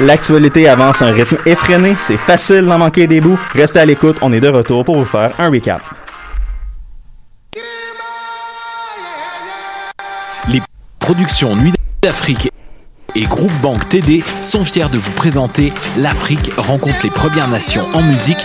L'actualité avance à un rythme effréné, c'est facile d'en manquer des bouts. Restez à l'écoute, on est de retour pour vous faire un recap. Les productions Nuit d'Afrique et Groupe Banque TD sont fiers de vous présenter L'Afrique rencontre les Premières Nations en musique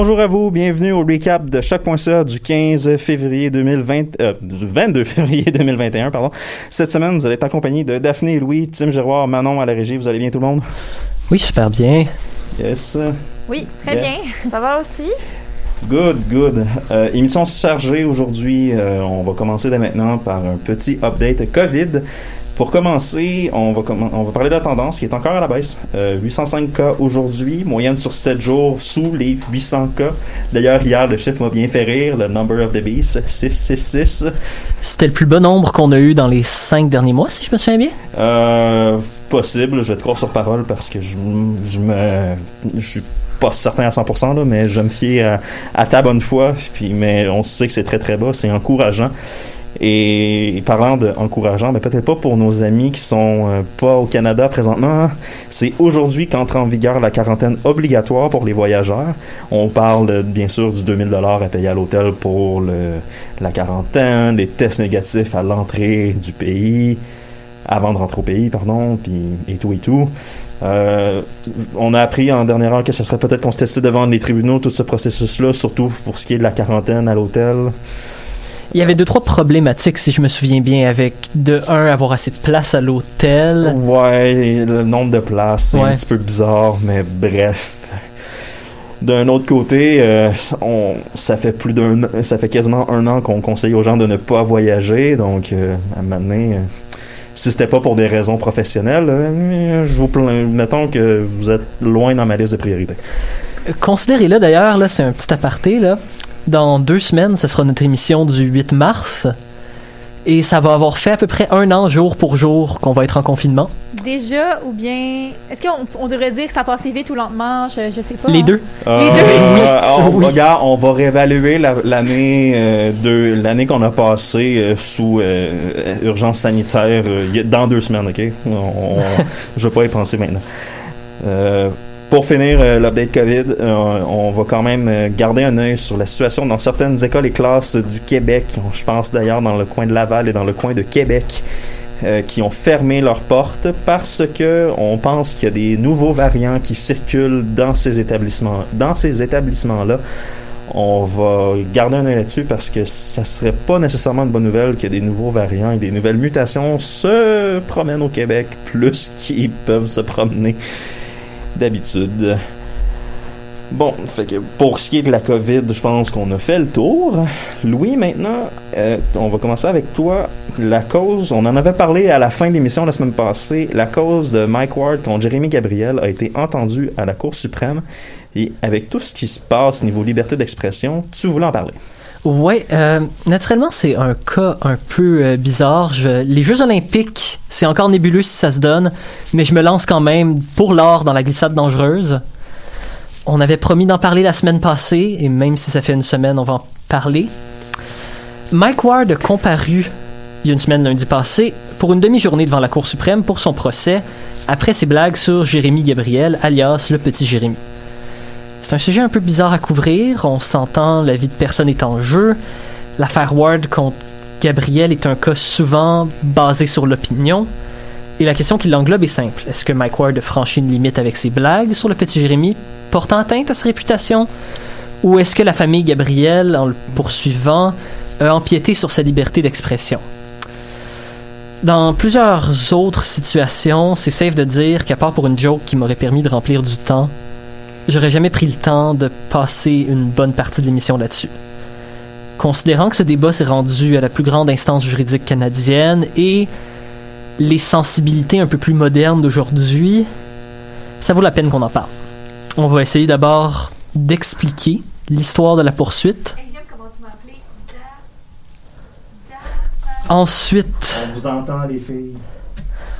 Bonjour à vous, bienvenue au recap de Choc.ca du 15 février 2020, euh, du 22 février 2021, pardon. Cette semaine, vous allez être accompagné de Daphné et Louis, Tim Giroir, Manon à la régie. Vous allez bien tout le monde? Oui, super bien. Yes. Oui, très Yeah. bien. Ça va aussi? Good, good. Euh, émission chargée aujourd'hui. Euh, on va commencer dès maintenant par un petit update COVID. Pour commencer, on va, commen- on va parler de la tendance qui est encore à la baisse. Euh, 805 cas aujourd'hui, moyenne sur 7 jours sous les 800 cas. D'ailleurs, hier, le chiffre m'a bien fait rire, le number of the beast, 666. C'était le plus bas nombre qu'on a eu dans les cinq derniers mois, si je me souviens bien. Euh, possible, je vais te croire sur parole parce que je, je me je suis pas certain à 100% là, mais je me fie à, à ta bonne foi puis mais on sait que c'est très très bas, c'est encourageant. Et parlant de encourageant, mais peut-être pas pour nos amis qui sont euh, pas au Canada présentement, hein. c'est aujourd'hui qu'entre en vigueur la quarantaine obligatoire pour les voyageurs. On parle bien sûr du 2000 dollars à payer à l'hôtel pour le, la quarantaine, les tests négatifs à l'entrée du pays, avant de rentrer au pays, pardon, puis et tout et tout. Euh, on a appris en dernière heure que ce serait peut-être testait devant les tribunaux, tout ce processus-là, surtout pour ce qui est de la quarantaine à l'hôtel. Il y avait deux, trois problématiques, si je me souviens bien, avec de un, avoir assez de place à l'hôtel. Ouais, le nombre de places, c'est Ouais. un petit peu bizarre, mais bref. D'un autre côté, euh, on, ça fait plus d'un, ça fait quasiment un an qu'on conseille aux gens de ne pas voyager, donc euh, à un moment donné, euh, si c'était pas pour des raisons professionnelles, euh, je vous plains, mettons que vous êtes loin dans ma liste de priorités. Considérez-le d'ailleurs, là, c'est un petit aparté, là. Dans deux semaines, ce sera notre émission du 8 mars. Et ça va avoir fait à peu près un an, jour pour jour, qu'on va être en confinement. Déjà, ou bien. Est-ce qu'on on devrait dire que ça passe vite ou lentement? Je, je sais pas. Les hein. deux. Les deux. Euh, on, Oui. regarde, on va réévaluer la- euh, de l'année qu'on a passée euh, sous euh, urgence sanitaire euh, a- dans deux semaines, ok? On, on- je vais pas y penser maintenant. Pour finir euh, l'update COVID, euh, on va quand même euh, garder un œil sur la situation dans certaines écoles et classes du Québec. Je pense d'ailleurs dans le coin de Laval et dans le coin de Québec. qui ont fermé leurs portes parce que on pense qu'il y a des nouveaux variants qui circulent dans ces établissements dans ces établissements là on va garder un œil là-dessus parce que ça serait pas nécessairement une bonne nouvelle que des nouveaux variants et des nouvelles mutations se promènent au Québec plus qu'ils peuvent se promener d'habitude. Bon, fait que pour ce qui est de la COVID, je pense qu'on a fait le tour. Louis, maintenant, euh, on va commencer avec toi. La cause, on en avait parlé à la fin de l'émission la semaine passée, la cause de Mike Ward contre Jérémy Gabriel a été entendue à la Cour suprême. Et avec tout ce qui se passe niveau liberté d'expression, tu voulais en parler. Ouais, euh, naturellement, c'est un cas un peu euh, bizarre. Les Jeux Olympiques, c'est encore nébuleux si ça se donne, mais je me lance quand même pour l'or dans la glissade dangereuse. On avait promis d'en parler la semaine passée, et même si ça fait une semaine, on va en parler. Mike Ward a comparu il y a une semaine lundi passé pour une demi-journée devant la Cour suprême pour son procès après ses blagues sur Jérémy Gabriel, alias le petit Jérémy. C'est un sujet un peu bizarre à couvrir. On s'entend, la vie de personne est en jeu. L'affaire Ward contre Gabriel est un cas souvent basé sur l'opinion. Et la question qui l'englobe est simple. Est-ce que Mike Ward a franchi une limite avec ses blagues sur le petit Jérémy, portant atteinte à sa réputation? Ou est-ce que la famille Gabriel, en le poursuivant, a empiété sur sa liberté d'expression? Dans plusieurs autres situations, c'est safe de dire qu'à part pour une joke qui m'aurait permis de remplir du temps, j'aurais jamais pris le temps de passer une bonne partie de l'émission là-dessus. Considérant que ce débat s'est rendu à la plus grande instance juridique canadienne et les sensibilités un peu plus modernes d'aujourd'hui, ça vaut la peine qu'on en parle. On va essayer d'abord d'expliquer l'histoire de la poursuite. Ensuite, On vous entend, les filles.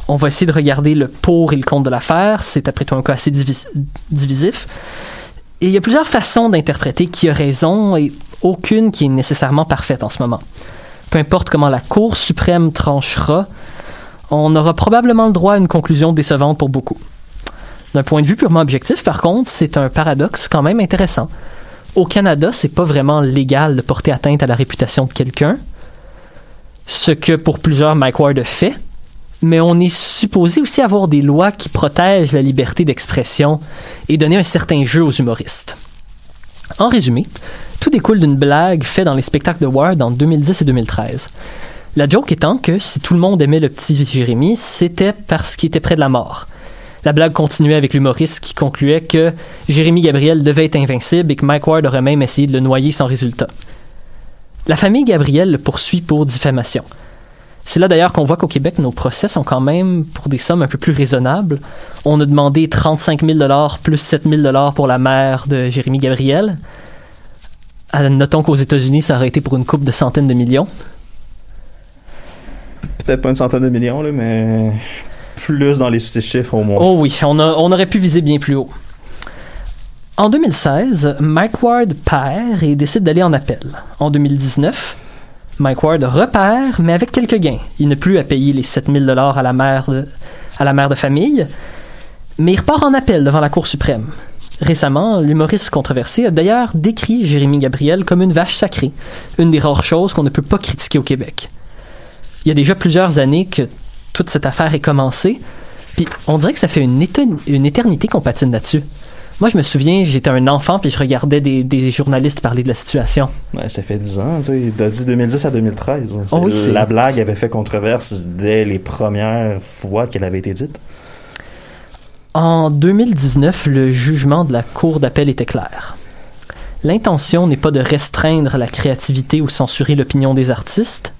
On va essayer de regarder le pour et le contre de l'affaire. C'est après tout un cas assez divis- divisif. Et il y a plusieurs façons d'interpréter qui a raison et aucune qui est nécessairement parfaite en ce moment. Peu importe comment la Cour suprême tranchera, on aura probablement le droit à une conclusion décevante pour beaucoup. D'un point de vue purement objectif, par contre, c'est un paradoxe quand même intéressant. Au Canada, c'est pas vraiment légal de porter atteinte à la réputation de quelqu'un, ce que pour plusieurs Mike Ward fait, mais on est supposé aussi avoir des lois qui protègent la liberté d'expression et donner un certain jeu aux humoristes. En résumé, tout découle d'une blague faite dans les spectacles de Ward en 2010 et 2013. La joke étant que si tout le monde aimait le petit Jérémy, c'était parce qu'il était près de la mort. La blague continuait avec l'humoriste qui concluait que Jérémy Gabriel devait être invincible et que Mike Ward aurait même essayé de le noyer sans résultat. La famille Gabriel le poursuit pour diffamation. C'est là d'ailleurs qu'on voit qu'au Québec, nos procès sont quand même pour des sommes un peu plus raisonnables. On a demandé 35 000 plus 7 000 pour la mère de Jérémy Gabriel. Euh, Notons qu'aux États-Unis, ça aurait été pour une coupe de centaines de millions. Peut-être pas une centaine de millions, là, mais plus dans les six chiffres au moins. Oh oui, on, a- on aurait pu viser bien plus haut. En 2016, Mike Ward perd et décide d'aller en appel. En 2019, Mike Ward repère, mais avec quelques gains. Il n'a plus à payer les 7000 dollars à la mère de, à la mère de famille, mais il repart en appel devant la Cour suprême. Récemment, l'humoriste controversé a d'ailleurs décrit Jérémy Gabriel comme une vache sacrée, une des rares choses qu'on ne peut pas critiquer au Québec. Il y a déjà plusieurs années que toute cette affaire est commencée, puis on dirait que ça fait une, éternité qu'on patine là-dessus. Moi, je me souviens, j'étais un enfant puis je regardais des, des journalistes parler de la situation. Ouais, ça fait 10 ans, tu sais, de 10 2010 à 2013. C'est- Oh oui, c'est- la blague avait fait controverse dès les premières fois qu'elle avait été dite. En 2019, le jugement de la Cour d'appel était clair. L'intention n'est pas de restreindre la créativité ou censurer l'opinion des artistes.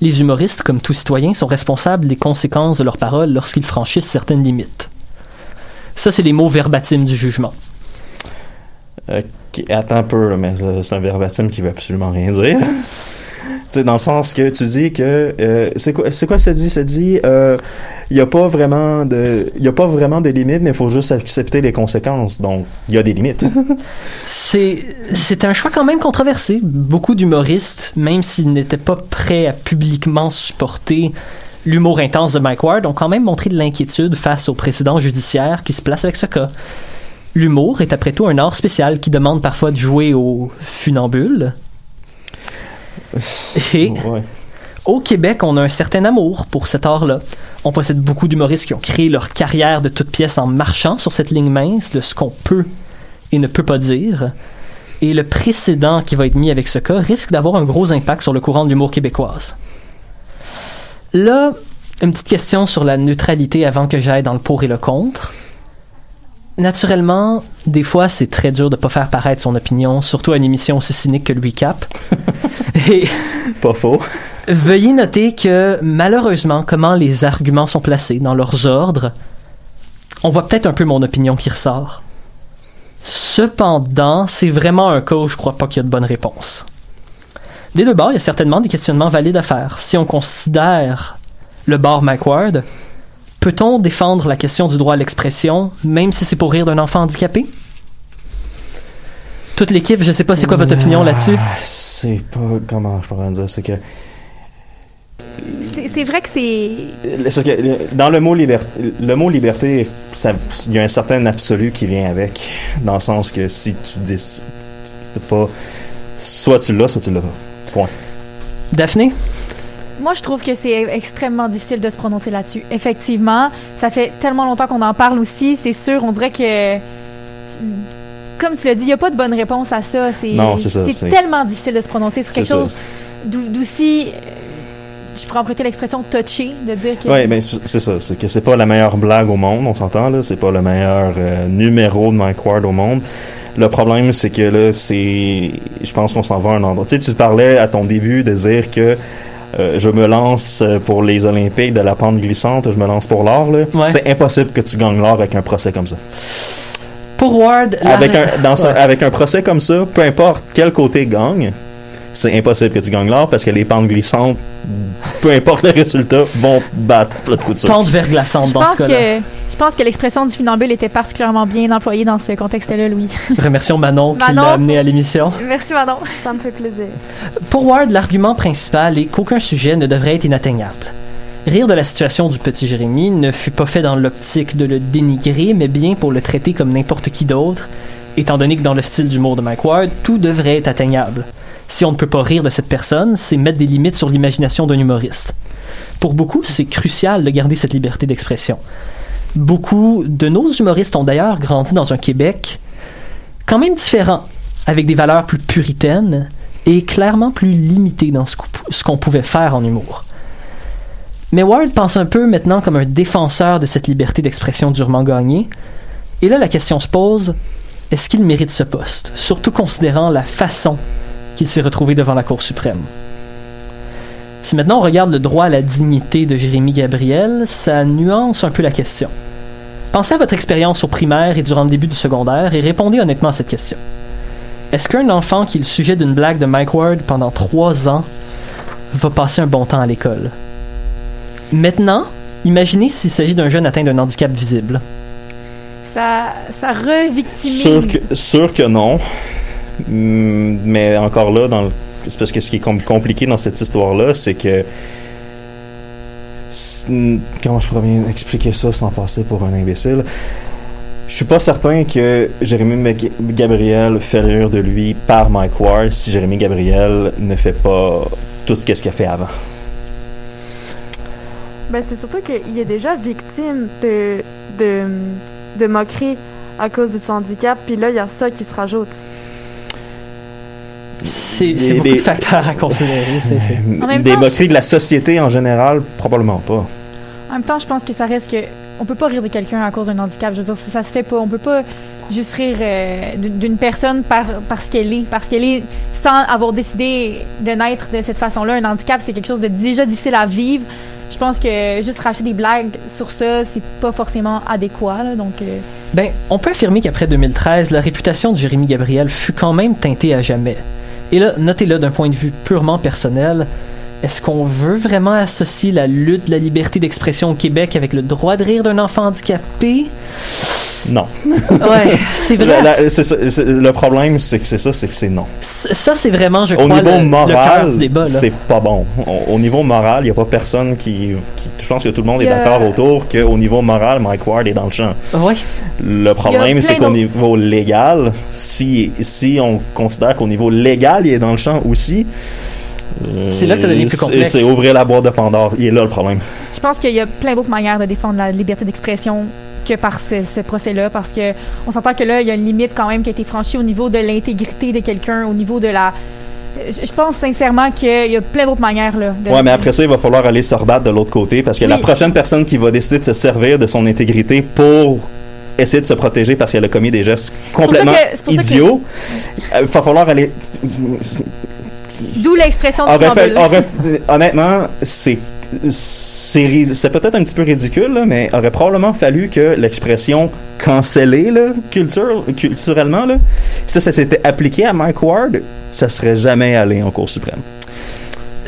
Les humoristes, comme tout citoyen, sont responsables des conséquences de leurs paroles lorsqu'ils franchissent certaines limites. Ça, c'est les mots verbatim du jugement. Attends un peu, là, mais euh, c'est un verbatim qui veut absolument rien dire. dans le sens que tu dis que euh, c'est quoi c'est quoi ça dit? Ça dit il y a pas vraiment de il y a pas vraiment de limites mais il faut juste accepter les conséquences donc il y a des limites C'est c'est un choix quand même controversé. Beaucoup d'humoristes, même s'ils n'étaient pas prêts à publiquement supporter l'humour intense de Mike Ward, ont quand même montré de l'inquiétude face au précédent judiciaire qui se place avec ce cas. L'humour est après tout un art spécial qui demande parfois de jouer au funambule. Et ouais. au Québec, on a un certain amour pour cet art-là. On possède beaucoup d'humoristes qui ont créé leur carrière de toutes pièces en marchant sur cette ligne mince de ce qu'on peut et ne peut pas dire. Et le précédent qui va être mis avec ce cas risque d'avoir un gros impact sur le courant de l'humour québécoise. Là, une petite question sur la neutralité avant que j'aille dans le pour et le contre. Naturellement, des fois, c'est très dur de pas faire paraître son opinion, surtout à une émission aussi cynique que Louis Cap. et pas faux Veuillez noter que malheureusement, comment les arguments sont placés dans leurs ordres, on voit peut-être un peu mon opinion qui ressort. Cependant, c'est vraiment un cas où je crois pas qu'il y a de bonne réponse. Des deux bords, il y a certainement des questionnements valides à faire. Si on considère le bord Mike Ward, peut-on défendre la question du droit à l'expression, même si c'est pour rire d'un enfant handicapé? Toute l'équipe, je sais pas c'est quoi votre opinion là-dessus. Ah, c'est pas comment je pourrais dire c'est que C'est vrai que c'est. que le- dans le mot liberté le mot liberté ça- il y a un certain absolu qui vient avec dans le sens que si tu décides pas soit tu l'as soit tu l'as pas Daphné? Moi, je trouve que c'est extrêmement difficile de se prononcer là-dessus. Effectivement, ça fait tellement longtemps qu'on en parle aussi. C'est sûr, on dirait que. Comme tu l'as dit, il n'y a pas de bonne réponse à ça. C'est Non, c'est ça, c'est- C'est tellement difficile de se prononcer sur quelque ça. chose d'aussi. euh, Je pourrais emprunter l'expression touché, de dire que. Ouais, ben c'est c'est ça. C'est que c'est pas la meilleure blague au monde, on s'entend là. C'est pas le meilleur euh, numéro de Mike Ward au monde. Le problème, c'est que là, c'est. Je pense qu'on s'en va à un endroit. Tu sais, tu parlais à ton début de dire que euh, je me lance euh, pour les Olympiques de la pente glissante, je me lance pour l'or. Ouais. C'est impossible que tu gagnes l'or avec un procès comme ça. Pour Ward, Avec un, dans un- avec un procès comme ça, peu importe quel côté gagne, c'est impossible que tu gagnes l'or parce que les pentes glissantes, peu importe le résultat, vont battre plat de couture. pente verglaçante Je dans pense ce cas-là. que je pense que l'expression du funambule était particulièrement bien employée dans ce contexte-là, Louis. Remercions Manon qui Manon. l'a amené à l'émission. Merci, Manon. Ça me fait plaisir. Pour Ward, l'argument principal est qu'aucun sujet ne devrait être inatteignable. Rire de la situation du petit Jérémy ne fut pas fait dans l'optique de le dénigrer, mais bien pour le traiter comme n'importe qui d'autre, étant donné que dans le style d'humour de Mike Ward, tout devrait être atteignable. Si on ne peut pas rire de cette personne, c'est mettre des limites sur l'imagination d'un humoriste. Pour beaucoup, c'est crucial de garder cette liberté d'expression. Beaucoup de nos humoristes ont d'ailleurs grandi dans un Québec quand même différent, avec des valeurs plus puritaines et clairement plus limité dans ce qu'on pouvait faire en humour. Mais Ward pense un peu maintenant comme un défenseur de cette liberté d'expression durement gagnée. Et là, la question se pose est-ce qu'il mérite ce poste? Surtout considérant la façon qu'il s'est retrouvé devant la Cour suprême. Si maintenant on regarde le droit à la dignité de Jérémy Gabriel, ça nuance un peu la question. Pensez à votre expérience au primaire et durant le début du secondaire et répondez honnêtement à cette question. Est-ce qu'un enfant qui est le sujet d'une blague de Mike Ward pendant trois ans va passer un bon temps à l'école? Maintenant, imaginez s'il s'agit d'un jeune atteint d'un handicap visible. Ça, ça revictimise. Sûr que, sûr que non. Hmm, Mais encore là, c'est parce que ce qui est com- compliqué dans cette histoire-là, c'est que. Comment je pourrais bien expliquer ça sans passer pour un imbécile? Je suis pas certain que Jérémy Gabriel fait rire de lui par Mike Ward si Jérémy Gabriel ne fait pas tout ce qu'il a fait avant. Ben, c'est surtout qu'il est déjà victime de, de, de moqueries à cause de son handicap, puis là, il y a ça qui se rajoute. C'est beaucoup des- de facteurs à considérer. c'est- c'est- En même Des temps, moqueries de la société en général, probablement pas. En même temps, je pense que ça reste que on peut pas rire de quelqu'un à cause d'un handicap. Je veux dire, ça, ça se fait pas. On peut pas juste rire euh, d'une d'une personne par, parce qu'elle est, parce qu'elle est sans avoir décidé de naître de cette façon-là. Un handicap, c'est quelque chose de déjà difficile à vivre. Je pense que juste racheter des blagues sur ça, c'est pas forcément adéquat. là. donc, euh, Ben, on peut affirmer qu'après 2013, la réputation de Jérémy Gabriel fut quand même teintée à jamais. Et là, notez-le d'un point de vue purement personnel. Est-ce qu'on veut vraiment associer la lutte de la liberté d'expression au Québec avec le droit de rire d'un enfant handicapé? Non. Ouais, c'est vrai. La- la- c'est ça- c'est- le problème, c'est que c'est ça, c'est que c'est non. Ça, c'est vraiment, je Au crois, niveau le, le cœur moral, du débat. là. c'est pas bon. Au, au niveau moral, il n'y a pas personne qui, qui- Je pense que tout le monde est d'accord autour qu'au niveau moral, Mike Ward est dans le champ. Ouais. Le problème, c'est qu'au d'autres- niveau légal, si, si on considère qu'au niveau légal, il est dans le champ aussi. euh, C'est là que ça devient plus c'est- complexe. C'est ouvrir la boîte de Pandore. Il est là le problème. je pense qu'il y a plein d'autres manières de défendre la liberté d'expression que par ce, ce procès-là, parce que on s'entend que là, il y a une limite quand même qui a été franchie au niveau de l'intégrité de quelqu'un, au niveau de la. Je pense sincèrement qu'il y a plein d'autres manières là. De... Ouais, mais après ça, il va falloir aller se rebattre de l'autre côté parce que la prochaine personne qui va décider de se servir de son intégrité pour essayer de se protéger parce qu'elle a commis des gestes complètement que- que- idiots, euh, il va falloir aller. D'où l'expression aurait- honnêtement, c'est c'est peut-être un petit peu ridicule, là, mais aurait probablement fallu que l'expression là, culture, culturellement, là, ça, ça s'était appliqué à Mike Ward, ça serait jamais allé en Cour suprême.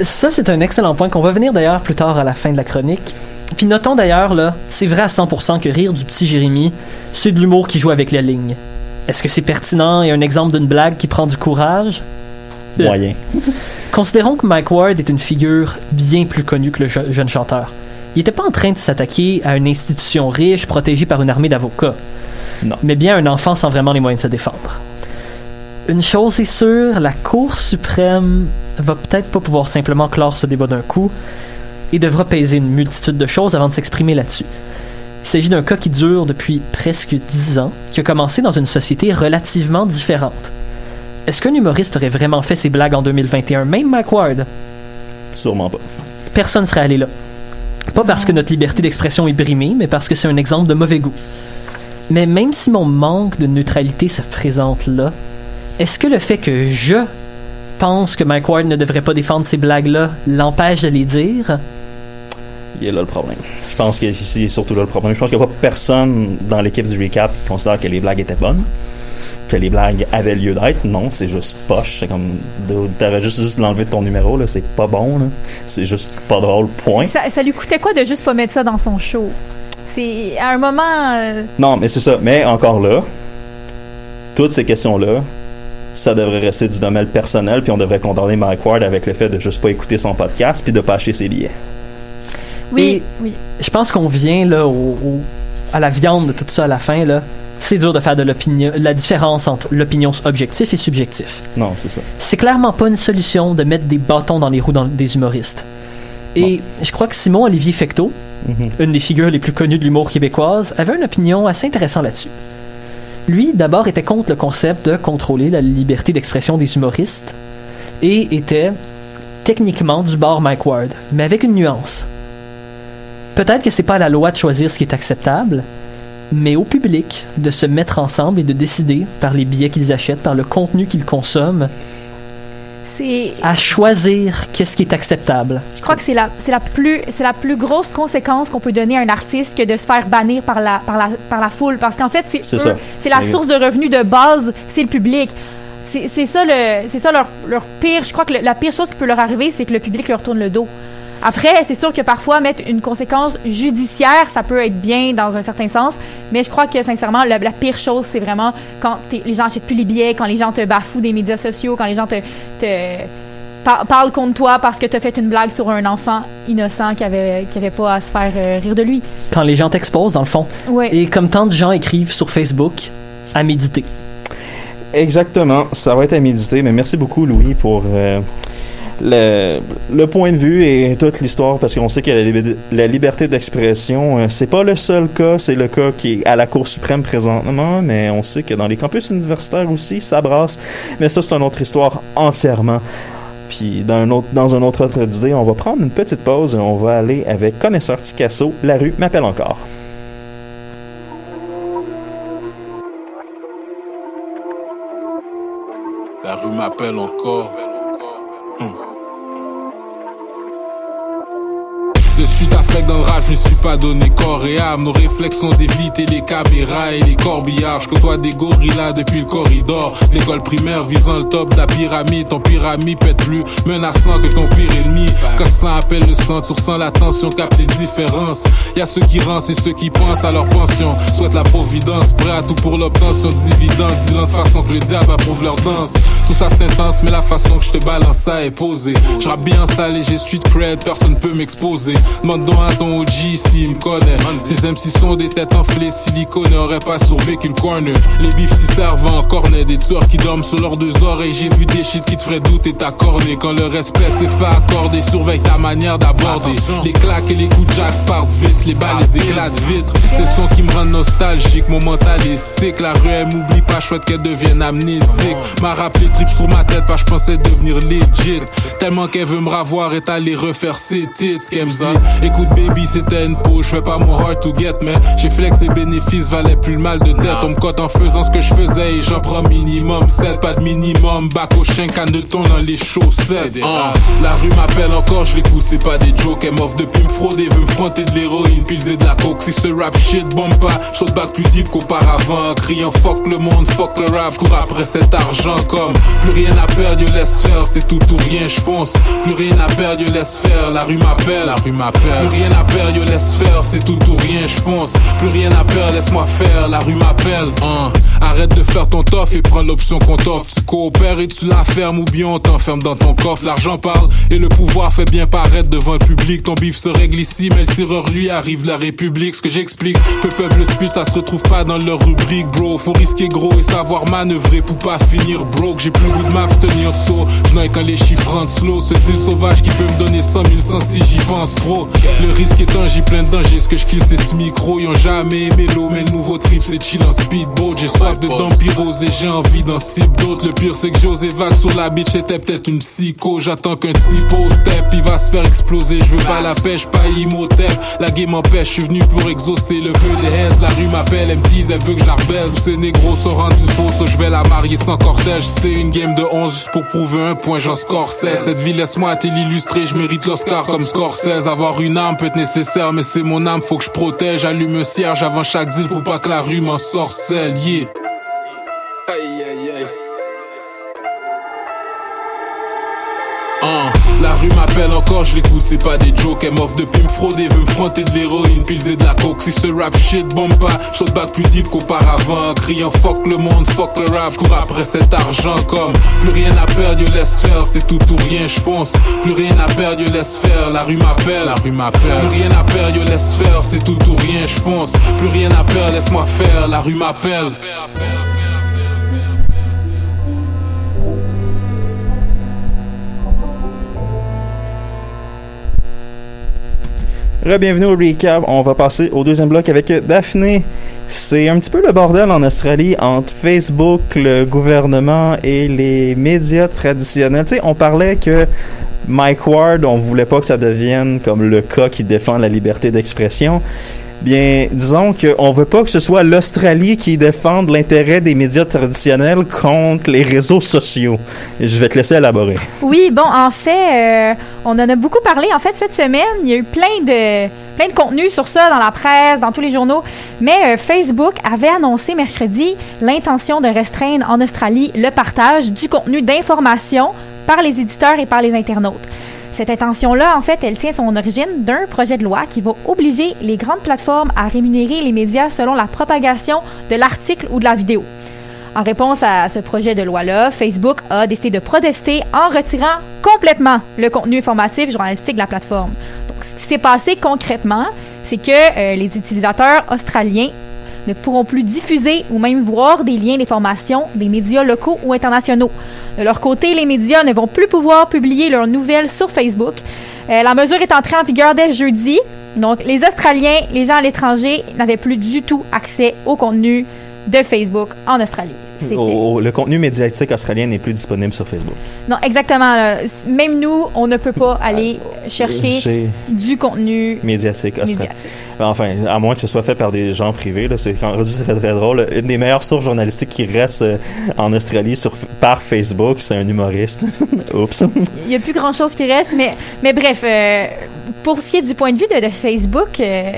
Ça, c'est un excellent point qu'on va venir d'ailleurs plus tard à la fin de la chronique. Puis notons d'ailleurs, là, c'est vrai à 100% que rire du petit Jérémy, c'est de l'humour qui joue avec la ligne. Est-ce que c'est pertinent et un exemple d'une blague qui prend du courage? Moyen. Considérons que Mike Ward est une figure bien plus connue que le je- jeune chanteur. Il n'était pas en train de s'attaquer à une institution riche protégée par une armée d'avocats. Non. Mais bien un enfant sans vraiment les moyens de se défendre. Une chose est sûre, la Cour suprême va peut-être pas pouvoir simplement clore ce débat d'un coup et devra peser une multitude de choses avant de s'exprimer là-dessus. Il s'agit d'un cas qui dure depuis presque dix ans, qui a commencé dans une société relativement différente. Est-ce qu'un humoriste aurait vraiment fait ses blagues en 2021, même Mike Ward? Sûrement pas. Personne serait allé là. Pas parce que notre liberté d'expression est brimée, mais parce que c'est un exemple de mauvais goût. Mais même si mon manque de neutralité se présente là, est-ce que le fait que je pense que Mike Ward ne devrait pas défendre ces blagues-là l'empêche de les dire? Il est là le problème. Je pense que c'est surtout là le problème. Je pense qu'il n'y a pas personne dans l'équipe du recap qui considère que les blagues étaient bonnes, que les blagues avaient lieu d'être. Non, c'est juste poche. C'est comme, t'avais juste, juste l'enlever de ton numéro, là. C'est pas bon, là. C'est juste pas drôle, point. Ça, ça lui coûtait quoi de juste pas mettre ça dans son show? C'est à un moment. euh, Non, mais c'est ça. Mais encore là, toutes ces questions-là, ça devrait rester du domaine personnel, puis on devrait condamner Mike Ward avec le fait de juste pas écouter son podcast, puis de pas acheter ses billets. Oui, Et- oui. Je pense qu'on vient là au, au- à la viande de tout ça à la fin là. C'est dur de faire de l'opinion, la différence entre l'opinion objective et subjectif. Non, c'est ça. C'est clairement pas une solution de mettre des bâtons dans les roues dans- des humoristes. Et je crois que Simon Olivier Fecteau, Mhm. une des figures les plus connues de l'humour québécoise, avait une opinion assez intéressante là-dessus. Lui, d'abord, était contre le concept de contrôler la liberté d'expression des humoristes et était techniquement du bord Mike Ward, mais avec une nuance. Peut-être que c'est pas à la loi de choisir ce qui est acceptable, mais au public de se mettre ensemble et de décider, par les billets qu'ils achètent, par le contenu qu'ils consomment, à choisir qu'est-ce qui est acceptable. Je crois que c'est la, c'est la plus, c'est la plus grosse conséquence qu'on peut donner à un artiste que de se faire bannir par la, par la, par la foule, parce qu'en fait, c'est C'est eux- ça. c'est la source de revenus de base, c'est le public. C'est c'est ça le, c'est ça leur, leur pire. Je crois que le- la pire chose qui peut leur arriver, c'est que le public leur tourne le dos. Après, c'est sûr que parfois mettre une conséquence judiciaire, ça peut être bien dans un certain sens, mais je crois que sincèrement, la, la pire chose, c'est vraiment quand les gens achètent plus les billets, quand les gens te bafouent des médias sociaux, quand les gens te, te par- parlent contre toi parce que tu as fait une blague sur un enfant innocent qui avait, qui avait pas à se faire euh, rire de lui. Quand les gens t'exposent, dans le fond. Ouais. Et comme tant de gens écrivent sur Facebook, à méditer. Exactement, ça va être à méditer, mais merci beaucoup Louis pour euh, le, le point de vue et toute l'histoire, parce qu'on sait que la, la liberté d'expression, euh, c'est pas le seul cas, c'est le cas qui est à la Cour suprême présentement, mais on sait que dans les campus universitaires aussi, ça brasse, mais ça c'est une autre histoire entièrement. Puis dans un autre, dans un autre ordre d'idée, on va prendre une petite pause et on va aller avec Connaisseur Ticasso, La rue m'appelle encore. La rue m'appelle encore. Dans le rap, je suis pas donné corps et âme. Nos réflexes sont d'éviter les caméras et les corbillards. Je côtoie des gorillas depuis le corridor. L'école primaire visant le top de la pyramide. Ton pyramide pète plus menaçant que ton pire ennemi. Quand sang appelle le sang, tu ressens la tension, capte les différences. Y a ceux qui rancent et ceux qui pensent à leur pension. Souhaitent la providence, prêt à tout pour l'obtention de dividendes. Disant de façon que le diable approuve leur danse. Tout ça c'est intense, mais la façon que je te balance ça est posée. Je bien salé, j'ai street cred, personne peut m'exposer. À ton OG s'il me connaît. Ces MC sont des têtes enflées, silicone n'aurait pas survécu le corner. Les bifs s'y servent en cornet, des tueurs qui dorment sur leurs deux oreilles. J'ai vu des shit qui te feraient douter ta cornée. Quand le respect s'est fait accorder, surveille ta manière d'aborder. Les claques et les coups de jack partent vite, les balles les éclatent vite. C'est le son qui me rend nostalgique, mon mental est sick. La rue elle m'oublie pas, chouette qu'elle devienne amnésique. M'a rappelé trip sur ma tête, pas je pensais devenir legit. Tellement qu'elle veut me ravoir et aller refaire ses tits, qu'elle me dit. Écoute baby, c'était une peau, je fais pas mon hard to get, mais j'ai flex et bénéfices valaient plus le mal de tête. On me cote en faisant ce que je faisais et j'en prends minimum 7, pas de minimum. Bac au chien, canne de thon dans les chaussettes. Ah, la rue m'appelle encore, je l'écoute, c'est pas des jokes. Elle m'offre depuis me frauder, veut me fronter de l'héroïne, pilser de la coke. Si ce rap shit bombe pas, saute back plus deep qu'auparavant. Criant fuck le monde, fuck le rap, je cours après cet argent comme plus rien à perdre, yo laisse faire, c'est tout ou rien, je fonce. Plus rien à perdre, yo laisse faire, la rue m'appelle, la rue m'appelle. Rien à perdre, yo laisse faire, c'est tout ou rien, je fonce. Plus rien à perdre, laisse-moi faire, la rue m'appelle. Hein. Arrête de faire ton tof et prends l'option qu'on t'offre. Tu coopères et tu la fermes ou bien on t'enferme dans ton coffre. L'argent parle et le pouvoir fait bien paraître devant le public. Ton bif se règle ici, mais le tireur lui arrive la République. Ce que j'explique, peu peuvent le speed, ça se retrouve pas dans leur rubrique, bro. Faut risquer gros et savoir manœuvrer pour pas finir broke. J'ai plus le goût de m'abstenir saut. Je quand les chiffres rentrent slow. Ce deal sauvage qui peut me donner 100 000 sans si j'y pense trop. Le risque étant, j'ai plein de dangers. Ce que je kill, c'est ce micro. Ils ont jamais aimé l'eau, mais le nouveau trip, c'est chill en speedboat. J'ai soif de dampirose et j'ai envie d'en cible d'autres. Le pire, c'est que j'ose vague sur la beach, c'était peut-être une psycho. J'attends qu'un typo step, il va se faire exploser. Je veux pas la pêche, pas Imhotep. La game m'empêche, je suis venu pour exaucer le vœu des haises. La rue m'appelle, elle me dit, elle veut que je la rebaise. Ces négros sont rendus faux, je vais la marier sans cortège. C'est une game de 11 juste pour prouver un point, j'en score 16. Cette vie, laisse-moi te l'illustrer, je mérite l'Oscar comme score 16. Avoir une âme peut être nécessaire, mais c'est mon âme, faut que je protège. Allume un cierge avant chaque deal pour pas que la rue m'en sorcelle, yeah. Encore, je l'écoute, c'est pas des jokes. Elle m'offre depuis me frauder, veut me fronter de l'héroïne, pilser de la coke. Si ce rap shit bombe pas, saute back plus deep qu'auparavant. Criant fuck le monde, fuck le rap, cours après cet argent comme plus rien à perdre, yo laisse faire, c'est tout ou rien, je fonce. Plus rien à perdre, yo laisse faire, la rue m'appelle, la rue m'appelle. Plus rien à perdre, yo laisse faire, c'est tout ou rien, je fonce. Plus rien à perdre, laisse-moi faire, la rue m'appelle. Bienvenue au recap. On va passer au deuxième bloc avec Daphné. C'est un petit peu le bordel en Australie entre Facebook, le gouvernement et les médias traditionnels. Tu sais, on parlait que Mike Ward, on voulait pas que ça devienne comme le cas qui défend la liberté d'expression. Bien, disons qu'on veut pas que ce soit l'Australie qui défende l'intérêt des médias traditionnels contre les réseaux sociaux. Je vais te laisser élaborer. Oui, bon, en fait, euh, on en a beaucoup parlé. En fait, cette semaine, il y a eu plein de plein de contenus sur ça dans la presse, dans tous les journaux. Mais euh, Facebook avait annoncé mercredi l'intention de restreindre en Australie le partage du contenu d'information par les éditeurs et par les internautes. Cette intention-là, en fait, elle tient son origine d'un projet de loi qui va obliger les grandes plateformes à rémunérer les médias selon la propagation de l'article ou de la vidéo. En réponse à ce projet de loi-là, Facebook a décidé de protester en retirant complètement le contenu informatif journalistique de la plateforme. Ce qui s'est passé concrètement, c'est que euh, les utilisateurs australiens ne pourront plus diffuser ou même voir des liens d'information des médias locaux ou internationaux. De leur côté, les médias ne vont plus pouvoir publier leurs nouvelles sur Facebook. Euh, la mesure est entrée en vigueur dès jeudi. Donc, les Australiens, les gens à l'étranger n'avaient plus du tout accès au contenu de Facebook en Australie. Au- le contenu médiatique australien n'est plus disponible sur Facebook. Non, exactement. là. Même nous, on ne peut pas aller chercher Chez du contenu médiatique australien. médiatique. Enfin, à moins que ce soit fait par des gens privés, là, c'est très très drôle. Une des meilleures sources journalistiques qui reste euh, en Australie sur, par Facebook, c'est un humoriste. Oups. Il n'y a plus grand chose qui reste, mais, mais bref, euh, pour ce qui est du point de vue de, de Facebook, euh,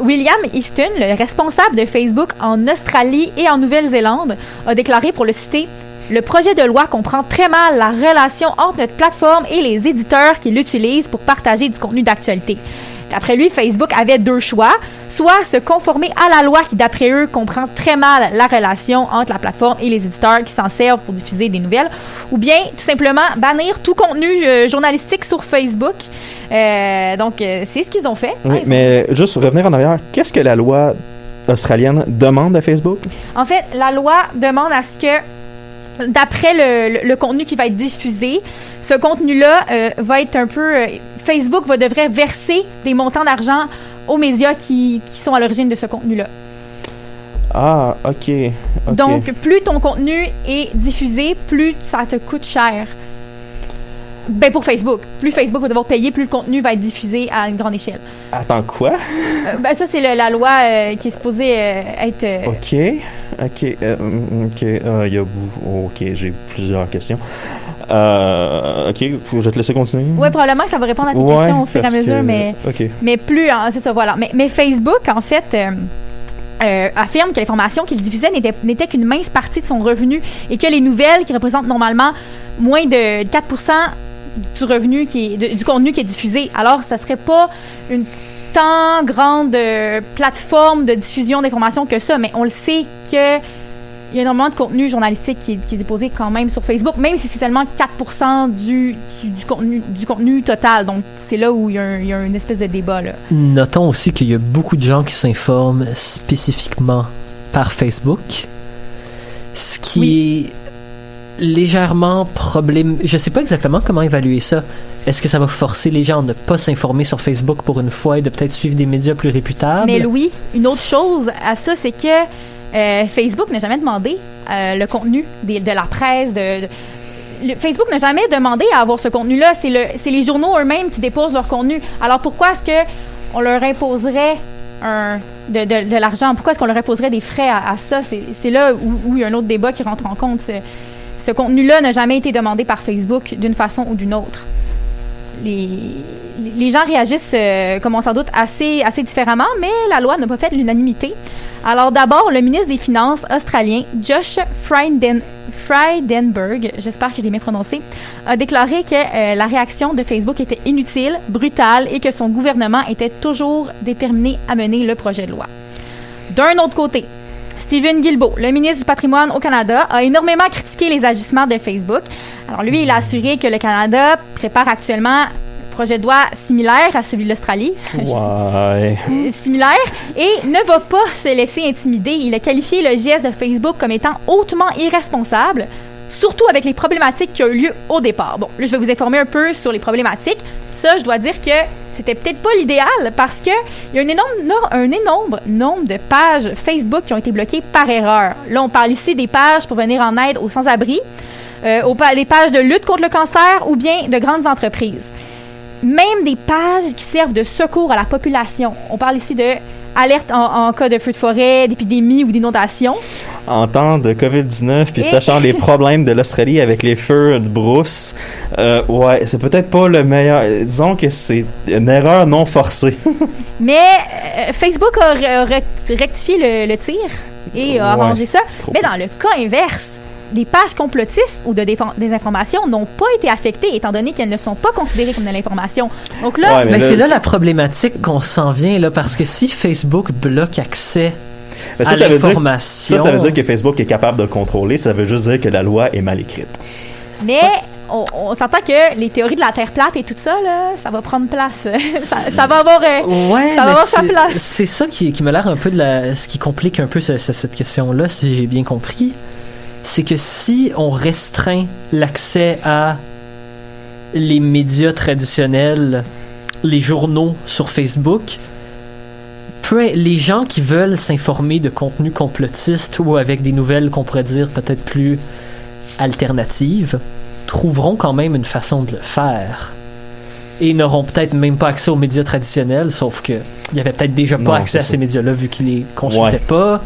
William Easton, le responsable de Facebook en Australie et en Nouvelle-Zélande, a déclaré, pour le citer, le projet de loi comprend très mal la relation entre notre plateforme et les éditeurs qui l'utilisent pour partager du contenu d'actualité. D'après lui, Facebook avait deux choix, soit se conformer à la loi qui, d'après eux, comprend très mal la relation entre la plateforme et les éditeurs qui s'en servent pour diffuser des nouvelles, ou bien tout simplement bannir tout contenu euh, journalistique sur Facebook. Euh, donc, euh, c'est ce qu'ils ont fait. Oui, Hein, ont- mais juste revenir en arrière, qu'est-ce que la loi australienne demande à Facebook? En fait, la loi demande à ce que, d'après le, le- le contenu qui va être diffusé, ce contenu-là euh, va être un peu... euh, Facebook va devrait verser des montants d'argent aux médias qui, qui sont à l'origine de ce contenu-là. Ah, ok. Donc, plus ton contenu est diffusé, plus ça te coûte cher. Ben pour Facebook. Plus Facebook va devoir payer, plus le contenu va être diffusé à une grande échelle. Attends, quoi? Euh, ben ça, c'est la loi euh, qui est supposée euh, être... Ok, ok, ok, y a, ok, j'ai plusieurs questions. Euh, ok, je vais te laisser continuer. Ouais, probablement que ça va répondre à tes Ouais, questions au fur et à mesure, que- mais... Mais plus, hein, c'est ça, voilà. Mais, mais Facebook, en fait, euh, euh, affirme que l'information qu'il diffusait n'était qu'une mince partie de son revenu et que les nouvelles, qui représentent normalement moins de 4 du revenu, qui est, de- du contenu qui est diffusé, alors ça serait pas une tant grande euh, plateforme de diffusion d'informations que ça, mais on le sait que il y a énormément de contenu journalistique qui est, qui est déposé quand même sur Facebook, même si c'est seulement 4 du, du, du contenu, du contenu total. Donc, c'est là où il y, a un- il y a une espèce de débat. Là. Notons aussi qu'il y a beaucoup de gens qui s'informent spécifiquement par Facebook, ce qui est légèrement problème. Je sais pas exactement comment évaluer ça. Est-ce que ça va forcer les gens à ne pas s'informer sur Facebook pour une fois et de peut-être suivre des médias plus réputables? Mais Louis, une autre chose à ça, c'est que euh, Facebook n'a jamais demandé euh, le contenu de, la presse, Facebook n'a jamais demandé à avoir ce contenu-là. C'est le, c'est les journaux eux-mêmes qui déposent leur contenu. Alors pourquoi est-ce que on leur imposerait de, l'argent? Pourquoi est-ce qu'on leur imposerait des frais à, ça? C'est là où il y a un autre débat qui rentre en compte. Ce, contenu-là n'a jamais été demandé par Facebook d'une façon ou d'une autre. Les, gens réagissent, euh, comme on s'en doute, assez, assez différemment, mais la loi n'a pas fait l'unanimité. Alors d'abord, le ministre des Finances australien, Josh Fryden, Frydenberg, j'espère que je l'ai bien prononcé, a déclaré que euh, la réaction de Facebook était inutile, brutale et que son gouvernement était toujours déterminé à mener le projet de loi. D'un autre côté, Stephen Guilbeault, le ministre du patrimoine au Canada, a énormément critiqué les agissements de Facebook. Alors lui, il a assuré que le Canada prépare actuellement un projet de loi similaire à celui de l'Australie. Similaire et ne va pas se laisser intimider. Il a qualifié le geste de Facebook comme étant hautement irresponsable, surtout avec les problématiques qui ont eu lieu au départ. Bon, là, je vais vous informer un peu sur les problématiques. Ça, je dois dire que c'était peut-être pas l'idéal parce que il y a un énorme, nombre de pages Facebook qui ont été bloquées par erreur. Là, on parle ici des pages pour venir en aide aux sans-abri, euh, des pages de lutte contre le cancer ou bien de grandes entreprises même des pages qui servent de secours à la population. On parle ici de alerte en, en cas de feu de forêt, d'épidémie ou d'inondation? En temps de COVID-19, puis Et- sachant les problèmes de l'Australie avec les feux de brousse, euh, ouais, c'est peut-être pas le meilleur. Disons que c'est une erreur non forcée. Mais euh, Facebook a re- rect- rectifié le, le tir et a Ouais. arrangé ça. Mais dans le cas inverse, des pages complotistes ou de désinformation n'ont pas été affectées étant donné qu'elles ne sont pas considérées comme de l'information. Donc là, Ouais, mais Ben, là, c'est là la problématique qu'on s'en vient, là, parce que si Facebook bloque accès à ça, ça veut dire, l'information... ça, ça veut dire que Facebook est capable de le contrôler. Ça veut juste dire que la loi est mal écrite. mais on, on s'entend que les théories de la Terre plate et tout ça, là, ça va prendre place. ça, ça va avoir... euh, Ouais, Ça va avoir sa c'est- place. C'est ça qui, qui me l'air un peu de la, ce qui complique un peu ce- ce- cette question-là, si j'ai bien compris. C'est que si on restreint l'accès à les médias traditionnels, les journaux sur Facebook, peu, les gens qui veulent s'informer de contenu complotiste ou avec des nouvelles qu'on pourrait dire peut-être plus alternatives, trouveront quand même une façon de le faire et n'auront peut-être même pas accès aux médias traditionnels, sauf que il y avait peut-être déjà pas Non, accès à ça. ces médias-là vu qu'ils les consultaient Ouais. pas.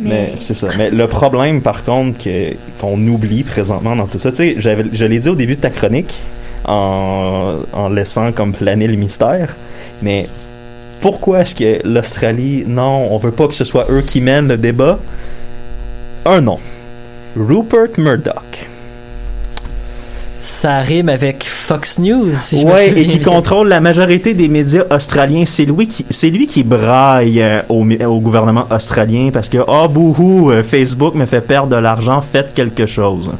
Mais c'est ça. Mais le problème, par contre, qu'on oublie présentement dans tout ça, tu sais, je l'ai dit au début de ta chronique, en, en laissant comme planer le mystère, mais pourquoi est-ce que l'Australie, non, on veut pas que ce soit eux qui mènent le débat? Un nom. Rupert Murdoch. Ça rime avec Fox News, si je me ouais, et qui bien. contrôle la majorité des médias australiens. C'est lui qui, c'est lui qui braille euh, au, gouvernement australien parce que, oh, bouhou, euh, Facebook me fait perdre de l'argent, faites quelque chose.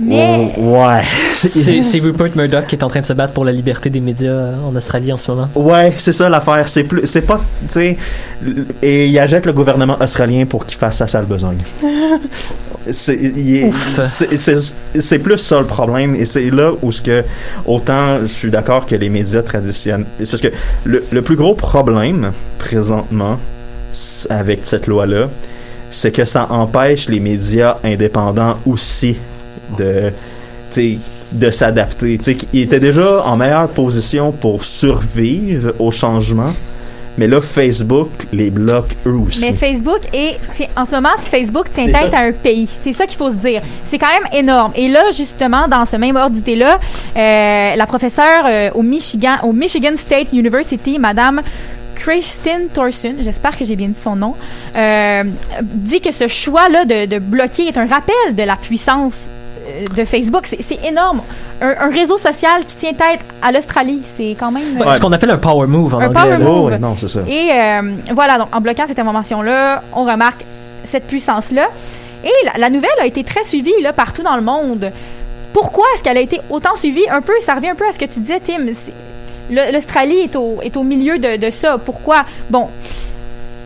Mais Oh, ouais. C'est Rupert Murdoch qui est en train de se battre pour la liberté des médias euh, en Australie en ce moment. Ouais, c'est ça l'affaire. C'est plus, c'est pas, tu sais, et il achète le gouvernement australien pour qu'il fasse sa sale besogne. c'est, plus ça le problème, et c'est là où ce que, autant je suis d'accord que les médias traditionnels, c'est que le, le plus gros problème présentement avec cette loi-là, c'est que ça empêche les médias indépendants aussi de, de s'adapter. Tu sais, ils étaient déjà en meilleure position pour survivre au changement, mais là, Facebook les bloque eux aussi. Mais Facebook est en ce moment Facebook tient C'est tête ça. à un pays. C'est ça qu'il faut se dire. C'est quand même énorme. Et là justement dans ce même ordre d'idée-là, euh, la professeure euh, au Michigan au Michigan State University, Madame Kristen Thorson, j'espère que j'ai bien dit son nom, euh, dit que ce choix-là de, de bloquer est un rappel de la puissance de Facebook. C'est énorme. Un, un réseau social qui tient tête à l'Australie, c'est quand même... Ouais. Ce qu'on appelle un power move en Un anglais. power move. Oh, ouais, non, c'est ça. Et euh, voilà, donc en bloquant cette information-là, on remarque cette puissance-là. Et la, la nouvelle a été très suivie là, partout dans le monde. Pourquoi est-ce qu'elle a été autant suivie? Un peu, ça revient un peu à ce que tu disais, Tim. L'Australie est au, est au milieu de, de ça. Pourquoi? Bon,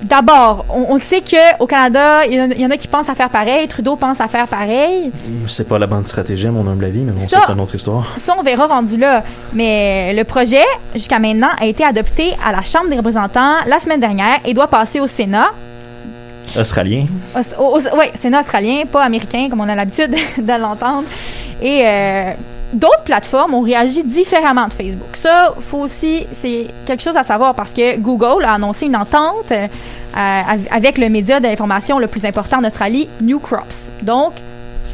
D'abord, on, on sait qu'au Canada, il y, en a- il y en a qui pensent à faire pareil. Trudeau pense à faire pareil. C'est pas la bonne stratégie, à mon humble avis, mais bon, Ça- ça, c'est une autre histoire. Ça, on verra rendu là. Mais le projet, jusqu'à maintenant, a été adopté à la Chambre des représentants la semaine dernière et doit passer au Sénat. Australien. oui, Sénat australien, pas américain, comme on a l'habitude de l'entendre. Et euh, d'autres plateformes ont réagi différemment de Facebook. Ça, faut aussi, c'est quelque chose à savoir parce que Google a annoncé une entente euh, av- avec le média d'information le plus important en Australie, New Crops. Donc,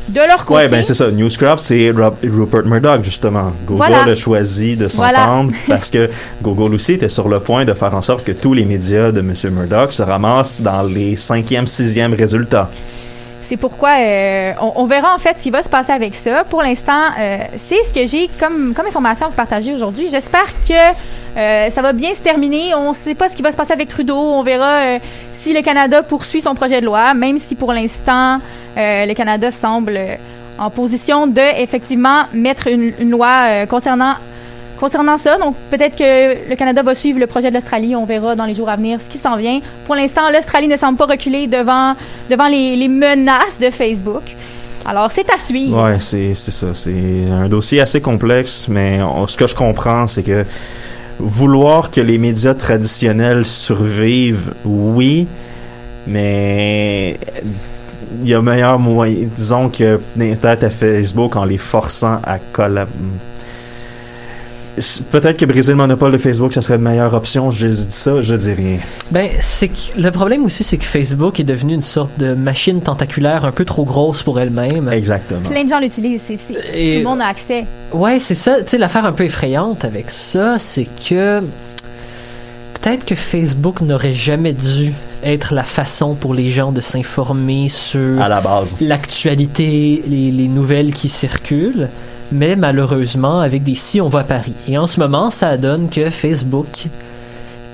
de leur côté, Ouais, ben c'est ça. News c'est Rupert Murdoch, justement. Google Voilà. a choisi de s'entendre parce que Google aussi était sur le point de faire en sorte que tous les médias de M. Murdoch se ramassent dans les cinquième, sixième résultats. C'est pourquoi euh, on, verra en fait ce qui va se passer avec ça. Pour l'instant, euh, c'est ce que j'ai comme, comme information à vous partager aujourd'hui. J'espère que euh, ça va bien se terminer. On ne sait pas ce qui va se passer avec Trudeau. On verra si le Canada poursuit son projet de loi, même si pour l'instant, le Canada semble en position de effectivement mettre une, loi concernant Concernant ça, donc peut-être que le Canada va suivre le projet de l'Australie. On verra dans les jours à venir ce qui s'en vient. Pour l'instant, l'Australie ne semble pas reculer devant, devant les, menaces de Facebook. Alors, c'est à suivre. Ouais, c'est ça. C'est un dossier assez complexe, mais ce que je comprends, c'est que vouloir que les médias traditionnels survivent, oui, mais il y a meilleur moyen, disons que peut-être Facebook en les forçant à collaborer. Peut-être que briser le monopole de Facebook, ça serait une meilleure option. Je dis ça, je dis rien. Ben, c'est que le problème aussi, c'est que Facebook est devenu une sorte de machine tentaculaire un peu trop grosse pour elle-même. Exactement. Plein de gens l'utilisent. c'est- c'est- Et- Tout le monde a accès. Ouais, c'est ça. Tu sais, l'affaire un peu effrayante avec ça, c'est que peut-être que Facebook n'aurait jamais dû être la façon pour les gens de s'informer sur À la base. l'actualité, les, les nouvelles qui circulent. Mais malheureusement, avec des si, on va à Paris. Et en ce moment, ça donne que Facebook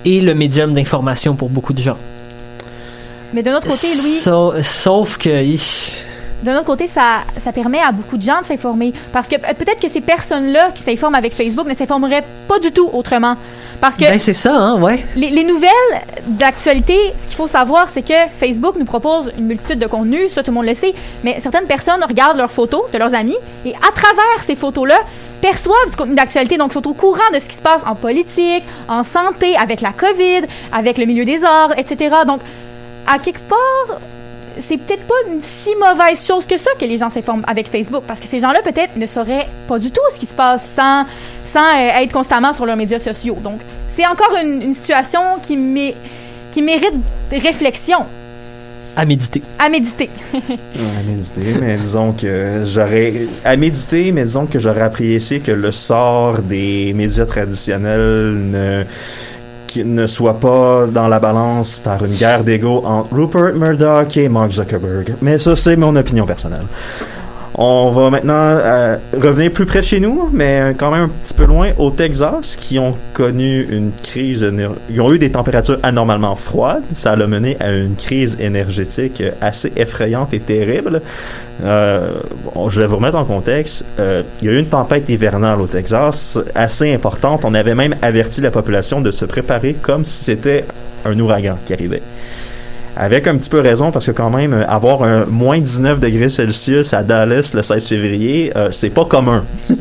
est le médium d'information pour beaucoup de gens. Mais d'un autre côté, Louis, Sau- sauf que. D'un autre côté, ça, ça permet à beaucoup de gens de s'informer. Parce que euh, peut-être que ces personnes-là qui s'informent avec Facebook ne s'informeraient pas du tout autrement. Parce que Ben, c'est ça, hein, ouais. Les, les nouvelles d'actualité, ce qu'il faut savoir, c'est que Facebook nous propose une multitude de contenus, ça tout le monde le sait, mais certaines personnes regardent leurs photos de leurs amis et à travers ces photos-là, perçoivent du contenu d'actualité, donc sont au courant de ce qui se passe en politique, en santé, avec la COVID, avec le milieu des arts, etc. Donc, à quelque part, c'est peut-être pas une si mauvaise chose que ça que les gens s'informent avec Facebook, parce que ces gens-là peut-être ne sauraient pas du tout ce qui se passe sans, sans euh, être constamment sur leurs médias sociaux. Donc, c'est encore une, une situation qui, mé- qui mérite réflexion, À méditer. à méditer. à méditer, mais disons que j'aurais à méditer, mais disons que j'aurais apprécié que le sort des médias traditionnels ne ne soit pas dans la balance par une guerre d'ego entre Rupert Murdoch et Mark Zuckerberg. Mais ça, c'est mon opinion personnelle. On va maintenant euh, revenir plus près chez nous, mais quand même un petit peu loin, au Texas, qui ont connu une crise. Ils ont eu des températures anormalement froides. Ça a mené à une crise énergétique assez effrayante et terrible. Euh, je vais vous remettre en contexte. Euh, il y a eu une tempête hivernale au Texas assez importante. On avait même averti la population de se préparer comme si c'était un ouragan qui arrivait. Avec un petit peu raison, parce que quand même, euh, avoir un moins 19 degrés Celsius à Dallas le 16 février, euh, c'est pas commun.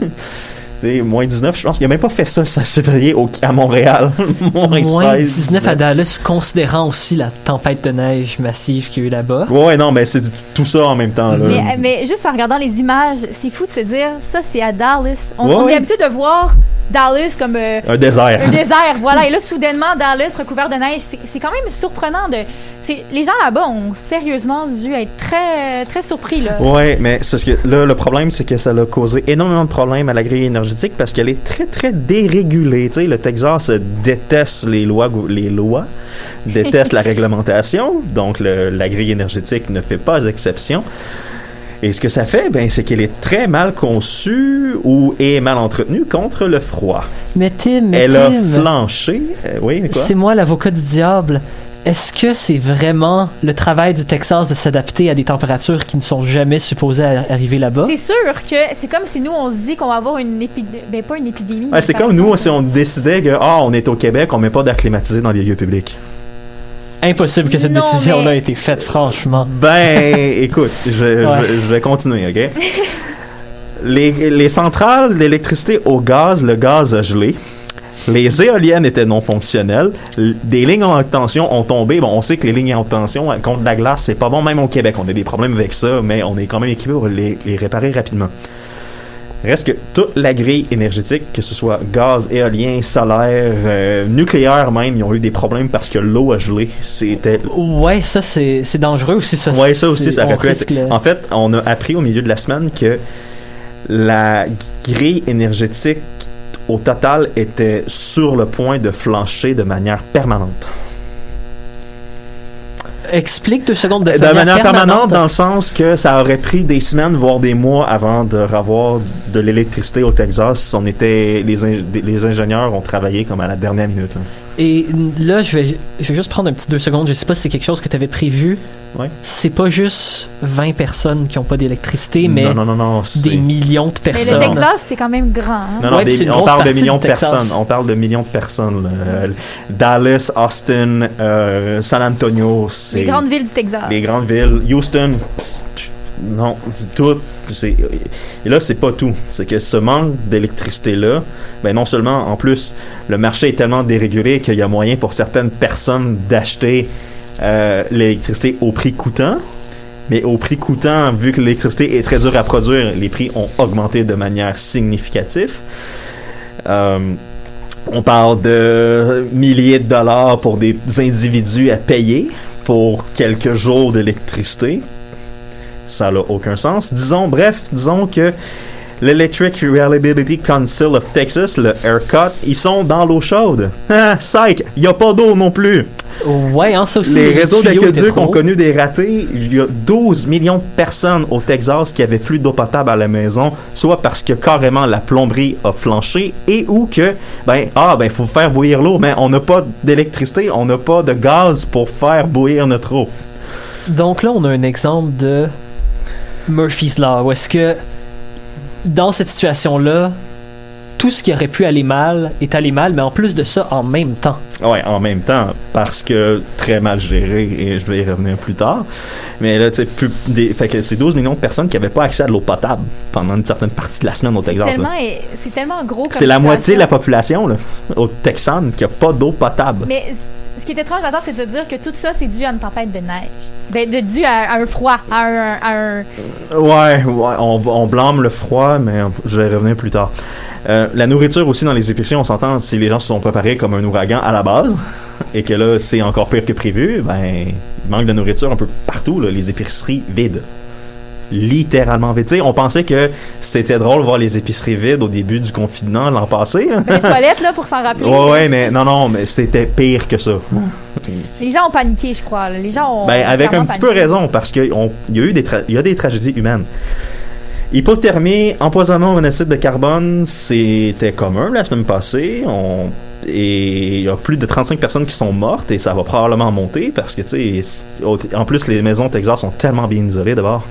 T'sais, moins 19, je pense qu'il a même pas fait ça le 16 février au, à Montréal. moins, Moins 16, 19 à Dallas, considérant aussi la tempête de neige massive qu'il y a eu là-bas. Ouais, non, mais c'est tout ça en même temps. Là. Mais, mais juste en regardant les images, c'est fou de se dire, ça c'est à Dallas. On, Ouais, on ouais. est habitué de voir Dallas comme euh, Un désert. un désert, voilà. Et là, soudainement, Dallas recouvert de neige, c'est c'est quand même surprenant. De, c'est- les gens là-bas ont sérieusement dû être très, très surpris. Là. Ouais, mais c'est parce que là, le problème, c'est que ça a causé énormément de problèmes à la grille énergétique parce qu'elle est très, très dérégulée. Tu sais, le Texas déteste les lois, les lois, déteste la réglementation, donc le- la grille énergétique ne fait pas exception. Et ce que ça fait, ben, c'est qu'elle est très mal conçue ou est mal entretenue contre le froid. Mais Tim, mais Elle a Tim, flanché. euh, oui, c'est moi l'avocat du diable. Est-ce que c'est vraiment le travail du Texas de s'adapter à des températures qui ne sont jamais supposées arriver là-bas? C'est sûr que c'est comme si nous, on se dit qu'on va avoir une épidémie. Ben, pas une épidémie. Ouais, c'est comme nous, si on décidait que, ah, on est au Québec, on met pas d'air climatisé dans les lieux publics. impossible que cette décision-là mais- ait été faite, franchement. Ben, écoute, je, je- Ouais. je vais continuer, OK? Les, les centrales d'électricité au gaz, le gaz a gelé. Les éoliennes étaient non fonctionnelles. L- Des lignes en haute tension ont tombé. Bon, on sait que les lignes en haute tension euh, contre la glace, c'est pas bon, même au Québec. On a des problèmes avec ça, mais on est quand même équipé pour les, les réparer rapidement. Reste que toute la grille énergétique, que ce soit gaz, éolien, solaire, euh, nucléaire même, ils ont eu des problèmes parce que l'eau a gelé. C'était Ouais, ça, c'est dangereux aussi. Ça, Ouais, ça aussi, ça pu être- le- En fait, on a appris au milieu de la semaine que la grille énergétique au total était sur le point de flancher de manière permanente. Explique deux secondes de, De, manière permanente, dans le sens que ça aurait pris des semaines, voire des mois avant de revoir de l'électricité au Texas. On était, les, les ingénieurs ont travaillé comme à la dernière minute. là. Et là, je vais, je vais juste prendre un petit deux secondes. Je sais pas si c'est quelque chose que tu avais prévu. Ouais. C'est pas juste 20 personnes qui ont pas d'électricité, mais non, non, non, des millions de Mais personnes. le Texas, c'est quand même grand. hein. Non, non, Ouais, des- on parle de millions de personnes. On parle de millions de personnes. Euh, Dallas, Austin, euh, San Antonio, c'est Les grandes villes du Texas. les grandes villes. Houston, c'est- non, tout. Et là, c'est pas tout. C'est que ce manque d'électricité-là, ben non seulement, en plus, le marché est tellement dérégulé qu'il y a moyen pour certaines personnes d'acheter euh, l'électricité au prix coûtant. Mais au prix coûtant, vu que l'électricité est très dure à produire, les prix ont augmenté de manière significative. Euh, on parle de milliers de dollars pour des individus à payer pour quelques jours d'électricité. Ça n'a aucun sens. Disons, bref, disons que l'Electric Reliability Council of Texas, le ERCOT, ils sont dans l'eau chaude. Ah, psych, il n'y a pas d'eau non plus. Ouais, hein, ça aussi. Les réseaux tuyaux étaient d'aqueduc ont connu des ratés. Il y a 12 millions de personnes au Texas qui avaient plus d'eau potable à la maison, soit parce que carrément la plomberie a flanché et ou que ben ah ben faut faire bouillir l'eau, mais on n'a pas d'électricité, on n'a pas de gaz pour faire bouillir notre eau. Donc là, on a un exemple de Murphy's Law, où est-ce que dans cette situation-là, tout ce qui aurait pu aller mal est allé mal, mais en plus de ça, en même temps. Ouais, en même temps, parce que très mal géré, et je vais y revenir plus tard. Mais là, tu sais, plus des, fait que c'est 12 millions de personnes qui n'avaient pas accès à de l'eau potable pendant une certaine partie de la semaine au Texas. là. Tellement, c'est tellement gros comme C'est la situation. moitié de la population là, au Texan qui n'a pas d'eau potable. Mais ce qui est étrange d'entendre, c'est de dire que tout ça, c'est dû à une tempête de neige. Ben, de, dû à, un froid, à un... à un- Ouais, ouais, on, on blâme le froid, mais je vais revenir plus tard. Euh, la nourriture aussi dans les épiceries, on s'entend, si les gens se sont préparés comme un ouragan à la base, et que là, c'est encore pire que prévu, ben, il manque de nourriture un peu partout, là, les épiceries vides. Littéralement sais, on pensait que c'était drôle de voir les épiceries vides au début du confinement l'an passé. là. les toilettes, là, pour s'en rappeler. Ouais, ouais, mais non, non, mais c'était pire que ça. Les gens ont paniqué, je crois. là. Les gens ont. Ben, avec un petit peu paniqué. raison, parce qu'il y a eu des, y a des tragédies humaines. Hypothermie, empoisonnement au monoxyde de carbone, c'était commun la semaine passée. On, et il y a plus de 35 personnes qui sont mortes et ça va probablement monter parce que, tu sais, en plus, les maisons au Texas sont tellement bien isolées d'abord.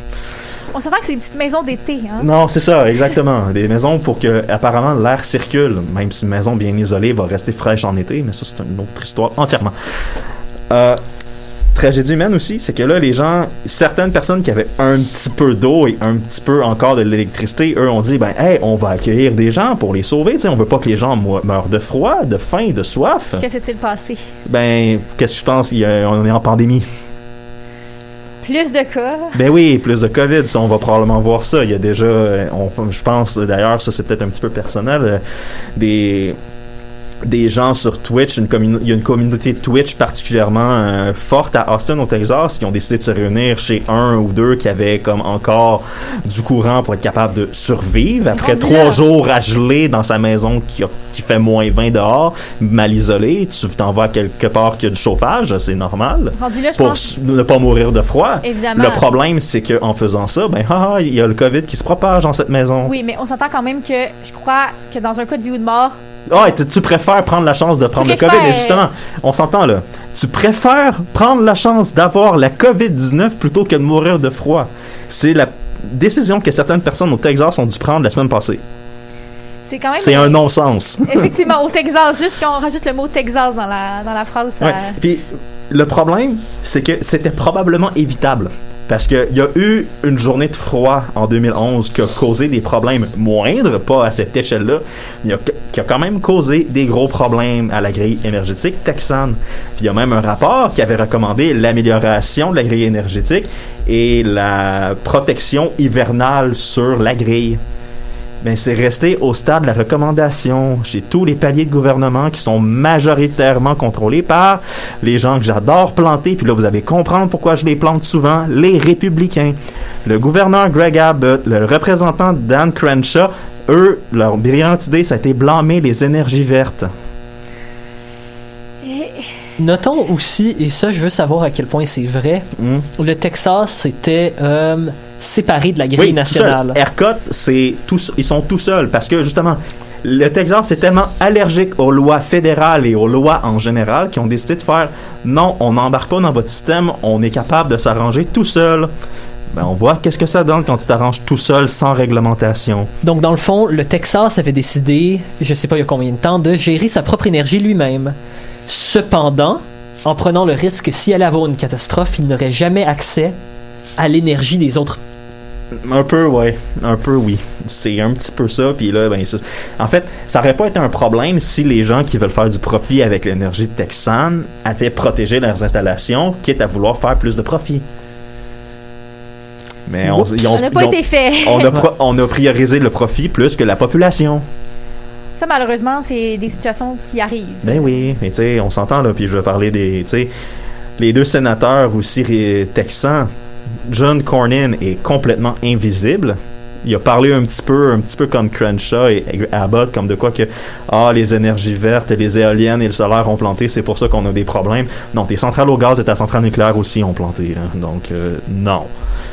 On s'entend que c'est des petites maisons d'été, hein? Non, c'est ça, exactement. Des maisons pour que, apparemment, l'air circule. Même si une maison bien isolée va rester fraîche en été, mais ça, c'est une autre histoire entièrement. Euh, tragédie humaine aussi, c'est que là, les gens, certaines personnes qui avaient un petit peu d'eau et un petit peu encore de l'électricité, eux ont dit, ben, hey, on va accueillir des gens pour les sauver, tu sais, on veut pas que les gens meurent de froid, de faim, de soif. Que s'est-il passé? Ben, qu'est-ce que je pense? Il y a- on est en pandémie. Plus de cas. Ben oui, plus de COVID, ça, on va probablement voir ça. Il y a déjà, euh, on, je pense, d'ailleurs, ça c'est peut-être un petit peu personnel, euh, des des gens sur Twitch, une il y a une communauté Twitch particulièrement euh, forte à Austin au Texas qui ont décidé de se réunir chez un ou deux qui avaient comme encore du courant pour être capable de survivre après trois jours à geler dans sa maison qui, a- qui fait moins 20 dehors, mal isolé, tu t'en vas quelque part qui a du chauffage, c'est normal là, pour pense. ne pas mourir de froid. Évidemment. Le problème, c'est qu'en faisant ça, ben, ah, ah, il y a le COVID qui se propage dans cette maison. Oui, mais on s'entend quand même que je crois que dans un cas de vie ou de mort, Ah, tu- préfères prendre la chance de prendre le COVID? Et justement, on s'entend là. Tu préfères prendre la chance d'avoir la COVID-19 plutôt que de mourir de froid? C'est la décision que certaines personnes au Texas ont dû prendre la semaine passée. c'est quand même. C'est un non-sens. Effectivement, au Texas, juste qu'on rajoute le mot Texas dans la, dans la phrase, ça. Ouais. Puis le problème, c'est que c'était probablement évitable. Parce qu'il y a eu une journée de froid en 2011 qui a causé des problèmes moindres, pas à cette échelle-là, mais qui a quand même causé des gros problèmes à la grille énergétique texane. Puis il y a même un rapport qui avait recommandé l'amélioration de la grille énergétique et la protection hivernale sur la grille. Ben, c'est resté au stade de la recommandation chez tous les paliers de gouvernement qui sont majoritairement contrôlés par les gens que j'adore planter, puis là vous allez comprendre pourquoi je les plante souvent, les républicains. Le gouverneur Greg Abbott, le représentant Dan Crenshaw, eux, leur brillante idée, ça a été blâmer les énergies vertes. Notons aussi, et ça je veux savoir à quel point c'est vrai, Hmm. le Texas était euh, séparé de la grille nationale. ERCOT, c'est tous, ils sont tout seuls parce que justement, le Texas est tellement allergique aux lois fédérales et aux lois en général qu'ils ont décidé de faire non, on n'embarque pas dans votre système, on est capable de s'arranger tout seul. Ben, on voit qu'est-ce que ça donne quand tu t'arranges tout seul sans réglementation. Donc, dans le fond, le Texas avait décidé, je sais pas il y a combien de temps, de gérer sa propre énergie lui-même. Cependant, en prenant le risque que s'il allait avoir une catastrophe, il n'aurait jamais accès à l'énergie des autres. Un peu, ouais. Un peu, oui. C'est un petit peu ça. Puis là, ben, ça- en fait, ça aurait pas été un problème si les gens qui veulent faire du profit avec l'énergie texane avaient protégé leurs installations, quitte à vouloir faire plus de profit. Mais on, Oups. ils ont- Ça n'a pas ils ont- été fait. on, a pro- on a priorisé le profit plus que la population. Ça, malheureusement, c'est des situations qui arrivent. Ben oui, mais tu sais, on s'entend là, puis je vais parler des, tu sais, les deux sénateurs aussi texans. John Cornyn est complètement invisible. Il a parlé un petit peu, un petit peu comme Crenshaw et Abbott, comme de quoi que ah les énergies vertes, les éoliennes et le solaire ont planté, c'est pour ça qu'on a des problèmes. Non, tes centrales au gaz et ta centrale nucléaire aussi ont planté. hein. Donc euh, non,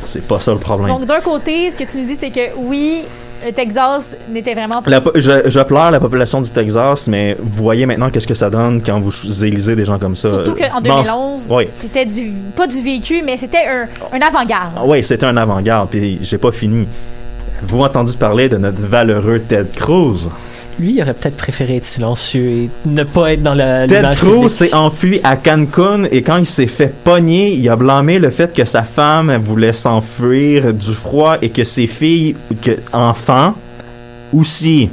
c'est pas ça le problème. Donc, d'un côté, ce que tu nous dis, c'est que oui, le Texas n'était vraiment pas. Je, je pleure la population du Texas, mais vous voyez maintenant qu'est-ce que ça donne quand vous élisez des gens comme ça. Surtout qu'en Dans- 2011, oui. c'était du pas du vécu, mais c'était un, un avant-garde. Ah Oui, c'était un avant-garde, puis j'ai pas fini. Vous entendu parler de notre valeureux Ted Cruz? Lui, il aurait peut-être préféré être silencieux et ne pas être dans la Ted Cruz s'est enfui à Cancun et quand il s'est fait pogner, il a blâmé le fait que sa femme voulait s'enfuir du froid et que ses filles, que enfants aussi.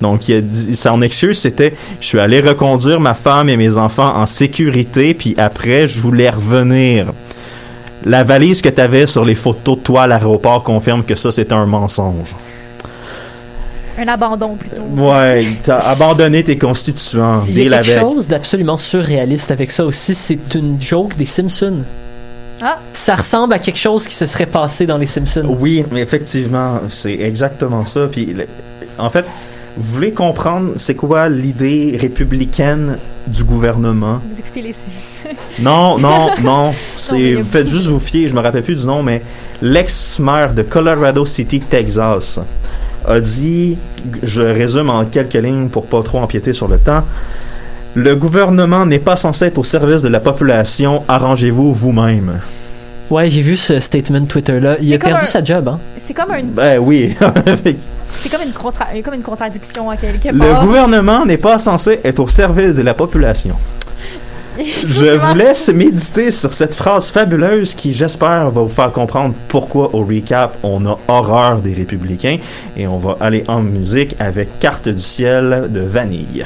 Donc, il a dit, son excuse, c'était Je suis allé reconduire ma femme et mes enfants en sécurité, puis après, je voulais revenir. La valise que tu avais sur les photos de toi à l'aéroport confirme que ça, c'était un mensonge. Un abandon plutôt. Ouais, t'as abandonné tes constituants. Il y a quelque avec. chose d'absolument surréaliste avec ça aussi. C'est une joke des Simpsons. Ah. Ça ressemble à quelque chose qui se serait passé dans les Simpsons. Oui, mais effectivement, c'est exactement ça. Puis, en fait, vous voulez comprendre c'est quoi l'idée républicaine du gouvernement? Vous écoutez les Sims. Non, non, non. C'est, vous faites juste vous fier, je me rappelle plus du nom, mais l'ex-maire de Colorado City, Texas, a dit, je résume en quelques lignes pour pas trop empiéter sur le temps, le gouvernement n'est pas censé être au service de la population, arrangez-vous vous-même. Ouais, j'ai vu ce statement Twitter-là. Il a perdu un- sa job, hein. C'est comme, un, Ben oui. c'est comme, une contra- comme une contradiction à quelque Le gouvernement n'est pas censé être au service de la population. Je vous laisse méditer sur cette phrase fabuleuse qui, j'espère, va vous faire comprendre pourquoi, au recap, on a horreur des républicains. Et on va aller en musique avec Carte du ciel de Vanille.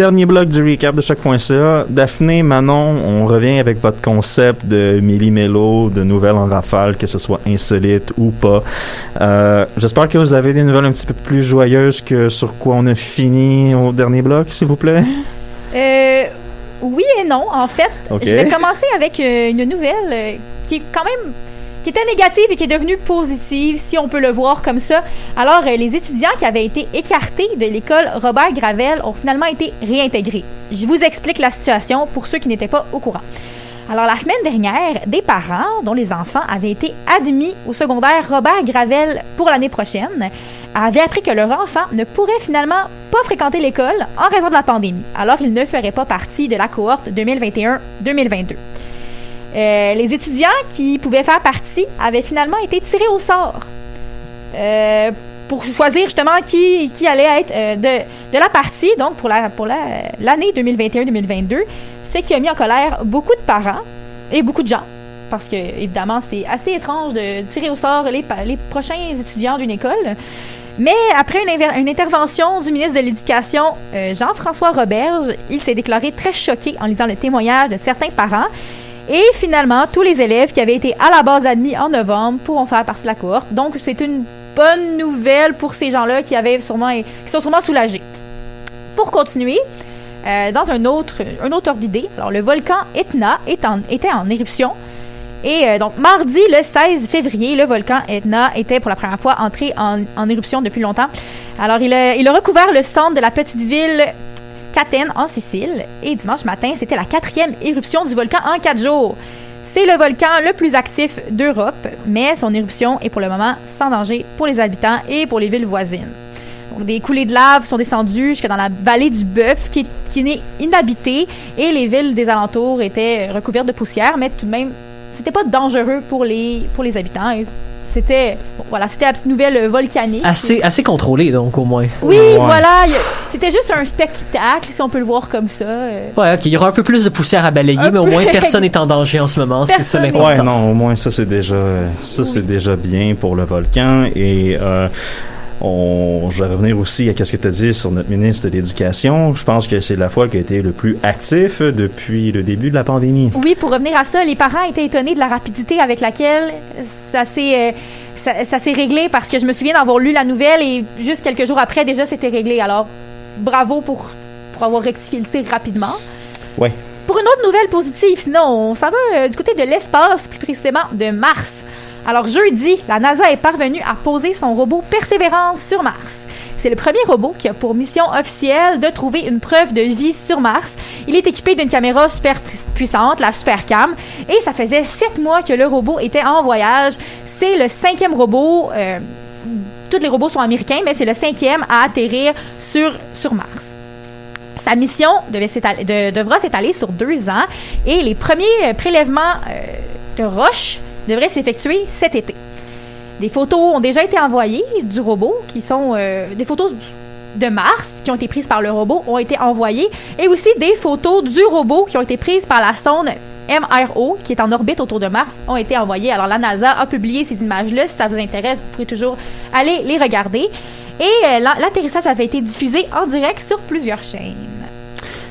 Dernier bloc du recap de chaque.ca. Daphné, Manon, on revient avec votre concept de milli-mélo, de nouvelles en rafale, que ce soit insolite ou pas. Euh, J'espère que vous avez des nouvelles un petit peu plus joyeuses que sur quoi on a fini au dernier bloc, s'il vous plaît. Euh, oui et non, en fait. Je vais commencer avec euh, une nouvelle qui est quand même qui était négative et qui est devenue positive, si on peut le voir comme ça. Alors, euh, les étudiants qui avaient été écartés de l'école Robert Gravel ont finalement été réintégrés. Je vous explique la situation pour ceux qui n'étaient pas au courant. Alors, la semaine dernière, des parents dont les enfants avaient été admis au secondaire Robert Gravel pour l'année prochaine avaient appris que leur enfant ne pourrait finalement pas fréquenter l'école en raison de la pandémie. Alors, il ne ferait pas partie de la cohorte 2021-2022. Euh, les étudiants qui pouvaient faire partie avaient finalement été tirés au sort euh, pour choisir justement qui, allait être euh, de, la partie, donc pour la pour la- l'année 2021-2022, ce qui a mis en colère beaucoup de parents et beaucoup de gens. Parce que, évidemment, c'est assez étrange de tirer au sort les, prochains étudiants d'une école. Mais après une, une intervention du ministre de l'Éducation, Jean-François Roberge, il s'est déclaré très choqué en lisant le témoignage de certains parents. Et finalement, tous les élèves qui avaient été à la base admis en novembre pourront faire partie de la cohorte. Donc, c'est une bonne nouvelle pour ces gens-là qui avaient qui sont sûrement soulagés. Pour continuer, euh, dans un autre, un autre ordre d'idée, alors le volcan Etna était en éruption. Et euh, donc, mardi, le 16 février, le volcan Etna était pour la première fois entré en, éruption depuis longtemps. Alors, il il a recouvert le centre de la petite ville Catène en Sicile. Et dimanche matin, c'était la quatrième éruption du volcan en quatre jours. C'est le volcan le plus actif d'Europe, mais son éruption est pour le moment sans danger pour les habitants et pour les villes voisines. Des coulées de lave sont descendues jusque dans la vallée du Bœuf, qui, qui n'est inhabitée, et les villes des alentours étaient recouvertes de poussière, mais tout de même, c'était pas dangereux pour les, pour les habitants. C'était voilà, c'était la petite nouvelle euh, volcanique. Assez, assez contrôlé, donc, au moins. Oui, Ouais. voilà, c'était juste un spectacle, si on peut le voir comme ça. euh. Ouais, ok, il y aura un peu plus de poussière à balayer, Un mais au moins personne n'est en danger en ce moment, c'est ça l'important. Ouais, non, au moins ça c'est déjà ça c'est déjà bien pour le volcan et euh, on, je vais revenir aussi à ce que tu as dit sur notre ministre de l'Éducation. Je pense que c'est la fois qui a été le plus actif depuis le début de la pandémie. Oui, pour revenir à ça, les parents étaient étonnés de la rapidité avec laquelle ça s'est euh, ça, ça s'est réglé parce que je me souviens d'avoir lu la nouvelle et juste quelques jours après déjà c'était réglé. Alors bravo pour pour avoir rectifié le tir rapidement. Ouais. Pour une autre nouvelle positive, sinon on s'en va euh, du côté de l'espace, plus précisément de Mars. Alors jeudi, la NASA est parvenue à poser son robot Persévérance sur Mars. C'est le premier robot qui a pour mission officielle de trouver une preuve de vie sur Mars. Il est équipé d'une caméra super pu- puissante, la Supercam, et ça faisait sept mois que le robot était en voyage. C'est le cinquième robot. euh, tous les robots sont américains, mais c'est le cinquième à atterrir sur, sur Mars. Sa mission devait devra s'étaler sur deux ans et les premiers euh, prélèvements euh, de roches devraient s'effectuer cet été. Des photos ont déjà été envoyées du robot, qui sont euh, des photos de Mars qui ont été prises par le robot ont été envoyées et aussi des photos du robot qui ont été prises par la sonde MRO qui est en orbite autour de Mars ont été envoyées. Alors la NASA a publié ces images-là. Si ça vous intéresse, vous pourrez toujours aller les regarder. Et euh, la- l'atterrissage avait été diffusé en direct sur plusieurs chaînes.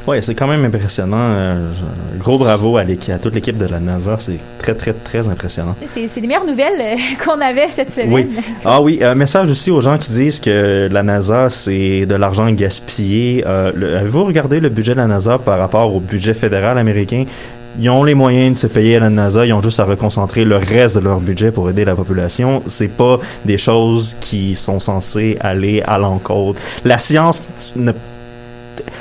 Ouais, c'est quand même impressionnant. Euh, gros bravo à, toute l'équipe de la NASA. C'est très, très, très impressionnant. C'est les meilleures nouvelles euh, qu'on avait cette semaine. Oui. Ah oui, un message aussi aux gens qui disent que la NASA, c'est de l'argent gaspillé. Euh, Avez-vous regardé le budget de la NASA par rapport au budget fédéral américain? Ils ont les moyens de se payer à la NASA, ils ont juste à reconcentrer le reste de leur budget pour aider la population. C'est pas des choses qui sont censées aller à l'encontre. La science ne...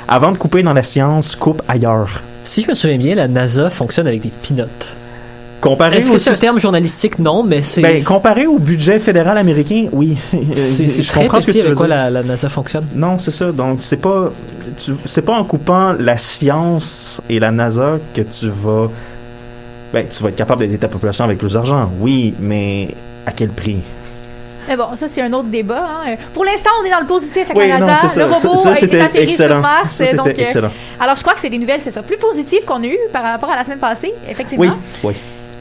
Avant de couper dans la science, coupe ailleurs. Si je me souviens bien, la NASA fonctionne avec des. Comparé Est-ce au que c'est un terme journalistique? Non, mais c'est. ben, comparé au budget fédéral américain, oui. c'est c'est je très comprends ce que petit tu veux avec quoi dire. la, la NASA fonctionne. Non, c'est ça. Donc, c'est pas, tu- c'est pas en coupant la science et la NASA que tu vas, ben, tu vas être capable d'aider ta population avec plus d'argent. Oui, mais à quel prix? Mais bon, ça, c'est un autre débat. hein. Pour l'instant, on est dans le positif avec Oui, la non, NASA. c'est ça. Le robot Ça, ça, a été excellent. sur Mars. Ça, donc, euh, excellent. alors, je crois que c'est des nouvelles, c'est ça, plus positives qu'on a eues par rapport à la semaine passée, effectivement. Oui, oui.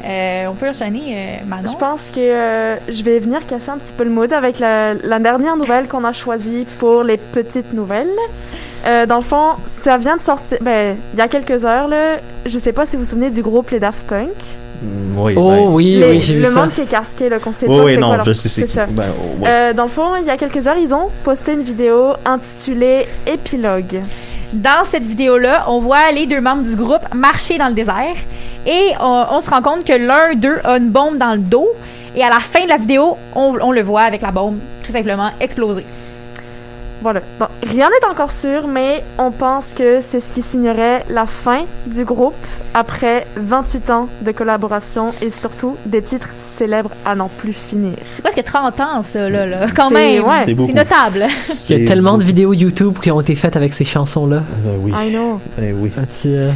Euh, on peut enchaîner, euh, Manon. Je pense que euh, je vais venir casser un petit peu le mood avec la, la dernière nouvelle qu'on a choisie pour les petites nouvelles. Euh, dans le fond, ça vient de sortir. Ben, il y a quelques heures, là. Je sais pas si vous vous souvenez du groupe Les Daft Punk. Mm, Oui, Oh ben, oui, Les- oui, j'ai vu le ça. monde qui est casqué, là, qu'on sait oui, pas oui, c'est non, quoi je sais c'est ça. Ben, oh, ouais. Euh, dans le fond, il y a quelques heures, ils ont posté une vidéo intitulée Épilogue. Dans cette vidéo-là, on voit les deux membres du groupe marcher dans le désert et on, on se rend compte que l'un d'eux a une bombe dans le dos. Et à la fin de la vidéo, on, on le voit avec la bombe tout simplement exploser. Voilà. Bon, rien n'est encore sûr, mais on pense que c'est ce qui signerait la fin du groupe après 28 ans de collaboration et surtout des titres célèbres à n'en plus finir. C'est presque 30 ans, ça, là, là. quand même. ouais. C'est notable. Il y a tellement de vidéos YouTube qui ont été faites avec ces chansons-là. Ben oui. I know. Ben oui. Un petit, euh,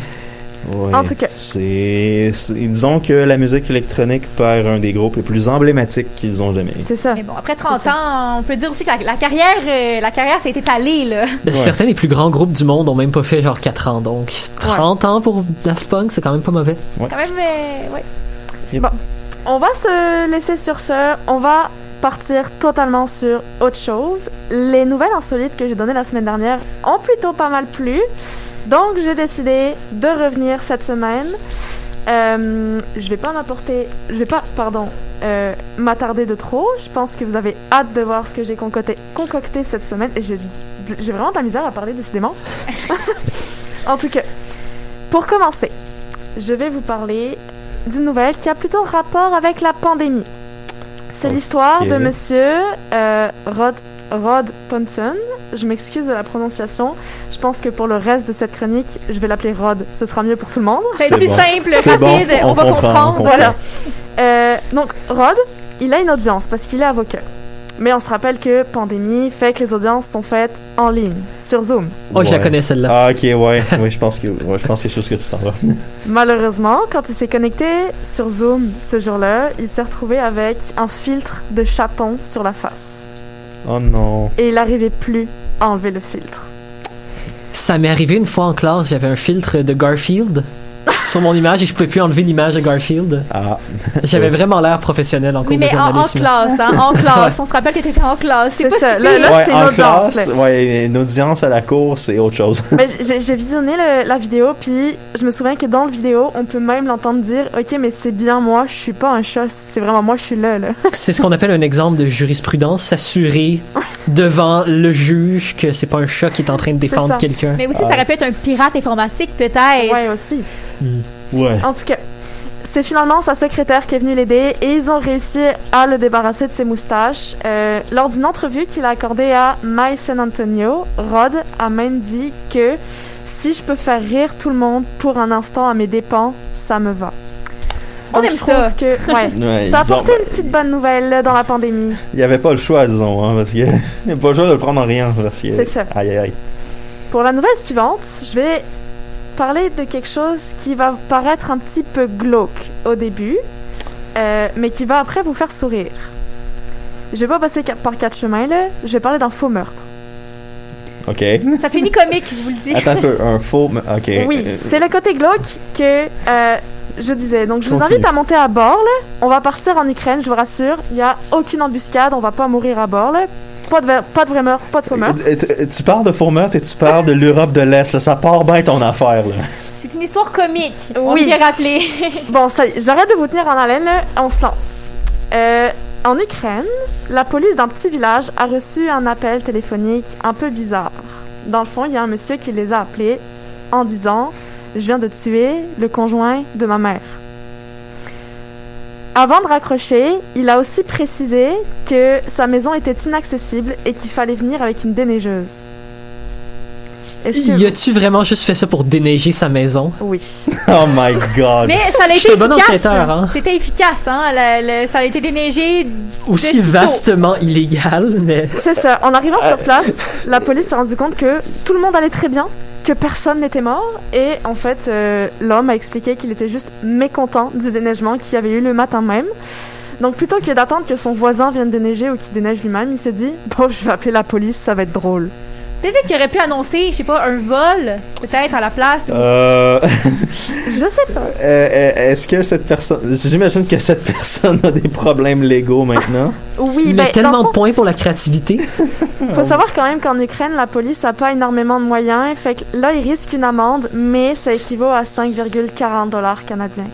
Ouais. En tout cas. C'est, disons que la musique électronique perd un des groupes les plus emblématiques qu'ils ont jamais. C'est ça. Mais bon, après 30 C'est ça. ans, on peut dire aussi que la, la carrière, euh, la carrière s'est étalée, là. Certains des plus grands groupes du monde ont même pas fait genre 4 ans. Donc 30 ans pour Daft Punk, c'est quand même pas mauvais. Quand même, euh, ouais. On va se laisser sur ce. On va partir totalement sur autre chose. Les nouvelles insolites que j'ai données la semaine dernière ont plutôt pas mal plu. Donc, j'ai décidé de revenir cette semaine. Euh, je vais pas m'apporter. Je vais pas, pardon, euh, m'attarder de trop. Je pense que vous avez hâte de voir ce que j'ai concocté, concocté cette semaine. J'ai j'ai vraiment de la misère à parler, décidément. en tout cas, pour commencer, je vais vous parler d'une nouvelle qui a plutôt rapport avec la pandémie. C'est l'histoire de monsieur euh, Rod, Rod Ponton. Je m'excuse de la prononciation. Je pense que pour le reste de cette chronique, je vais l'appeler Rod. Ce sera mieux pour tout le monde. C'est plus bon. simple, bon, rapide, on, on va comprend, comprendre. on comprend. Voilà. Euh, donc, Rod, il a une audience parce qu'il est avocat. Mais on se rappelle que pandémie fait que les audiences sont faites en ligne, sur Zoom. Oh, je la connais celle-là. Ah, ok, ouais. oui, je pense que, ouais, je pense que c'est chose que tu t'en vas. Malheureusement, quand il s'est connecté sur Zoom ce jour-là, il s'est retrouvé avec un filtre de chaton sur la face. Oh non. Et il n'arrivait plus à enlever le filtre. Ça m'est arrivé une fois en classe, j'avais un filtre de Garfield sur mon image et je pouvais plus enlever l'image de Garfield. Ah, J'avais vraiment l'air professionnel en cours Oui, de mais en, classe, hein, en classe. On se rappelle que tu étais en classe. C'est ça. Là- pire. là, ouais, c'était une audience, classe, là. ouais, une audience à la cour, c'est autre chose. Mais j'ai visionné le- la vidéo, puis je me souviens que dans la vidéo, on peut même l'entendre dire Ok, mais c'est bien moi, je suis pas un chat, c'est vraiment moi, je suis là. là. C'est ce qu'on appelle un exemple de jurisprudence, s'assurer devant le juge que c'est pas un chat qui est en train de défendre quelqu'un. Mais aussi, Ah. ça aurait pu être un pirate informatique, peut-être. Ouais, aussi. Ouais. En tout cas, c'est finalement sa secrétaire qui est venue l'aider et ils ont réussi à le débarrasser de ses moustaches. Euh, lors d'une entrevue qu'il a accordée à My San Antonio, Rod a même dit que si je peux faire rire tout le monde pour un instant à mes dépens, ça me va. On Donc, aime ça. Que, ouais, Ouais, ça a apporté une petite bonne nouvelle là, dans la pandémie. Il n'y avait pas le choix, disons, hein, parce que il n'y a pas le choix de le prendre en rien. C'est ça. Aïe, aïe, aïe. Pour la nouvelle suivante, je vais parler de quelque chose qui va paraître un petit peu glauque au début, euh, mais qui va après vous faire sourire. Je vais pas passer par quatre chemins là, je vais parler d'un faux meurtre. Ok. Ça finit comique, je vous le dis. Attends un peu, un faux. me- Ok. Oui, Euh, c'est le côté glauque que euh, je disais. Donc je vous Continue. invite à monter à bord là. On va partir en Ukraine, je vous rassure. Il y a aucune embuscade, on va pas mourir à bord là. Pas de, ver- pas de vrai meurtre, pas de faux meurtre. Tu, tu parles de faux meurtre et tu parles de l'Europe de l'Est. Ça part bien ton affaire. Là. C'est une histoire comique. On Oui. s'y est rappelé. Bon, ça y est, j'arrête de vous tenir en haleine, là. on se lance. Euh, en Ukraine, la police d'un petit village a reçu un appel téléphonique un peu bizarre. Dans le fond, il y a un monsieur qui les a appelés en disant Je viens de tuer le conjoint de ma mère. Avant de raccrocher, il a aussi précisé que sa maison était inaccessible et qu'il fallait venir avec une déneigeuse. Est-ce que... Y a-tu vraiment juste fait ça pour déneiger sa maison? Oui. Oh my god. Mais ça a été bon efficace. enquêteur, hein. C'était efficace, hein. Le- le- ça a été déneigé. Aussi vastement illégal, mais... C'est ça. En arrivant sur place, la police s'est rendu compte que tout le monde allait très bien, que personne n'était mort. Et en fait, euh, l'homme a expliqué qu'il était juste mécontent du déneigement qu'il y avait eu le matin même. Donc plutôt que d'attendre que son voisin vienne déneiger ou qu'il déneige lui-même, il s'est dit Bon, je vais appeler la police, ça va être drôle. Peut-être qu'il aurait pu annoncer, je sais pas, un vol, peut-être à la place. Euh, Je sais pas. euh, euh, Est-ce que cette personne. J'imagine que cette personne a des problèmes légaux maintenant. Oui, Il ben, a tellement le de fond, points pour la créativité. faut savoir quand même qu'en Ukraine, la police a pas énormément de moyens. Fait que là, il risque une amende, mais ça équivaut à 5,40 dollars canadiens.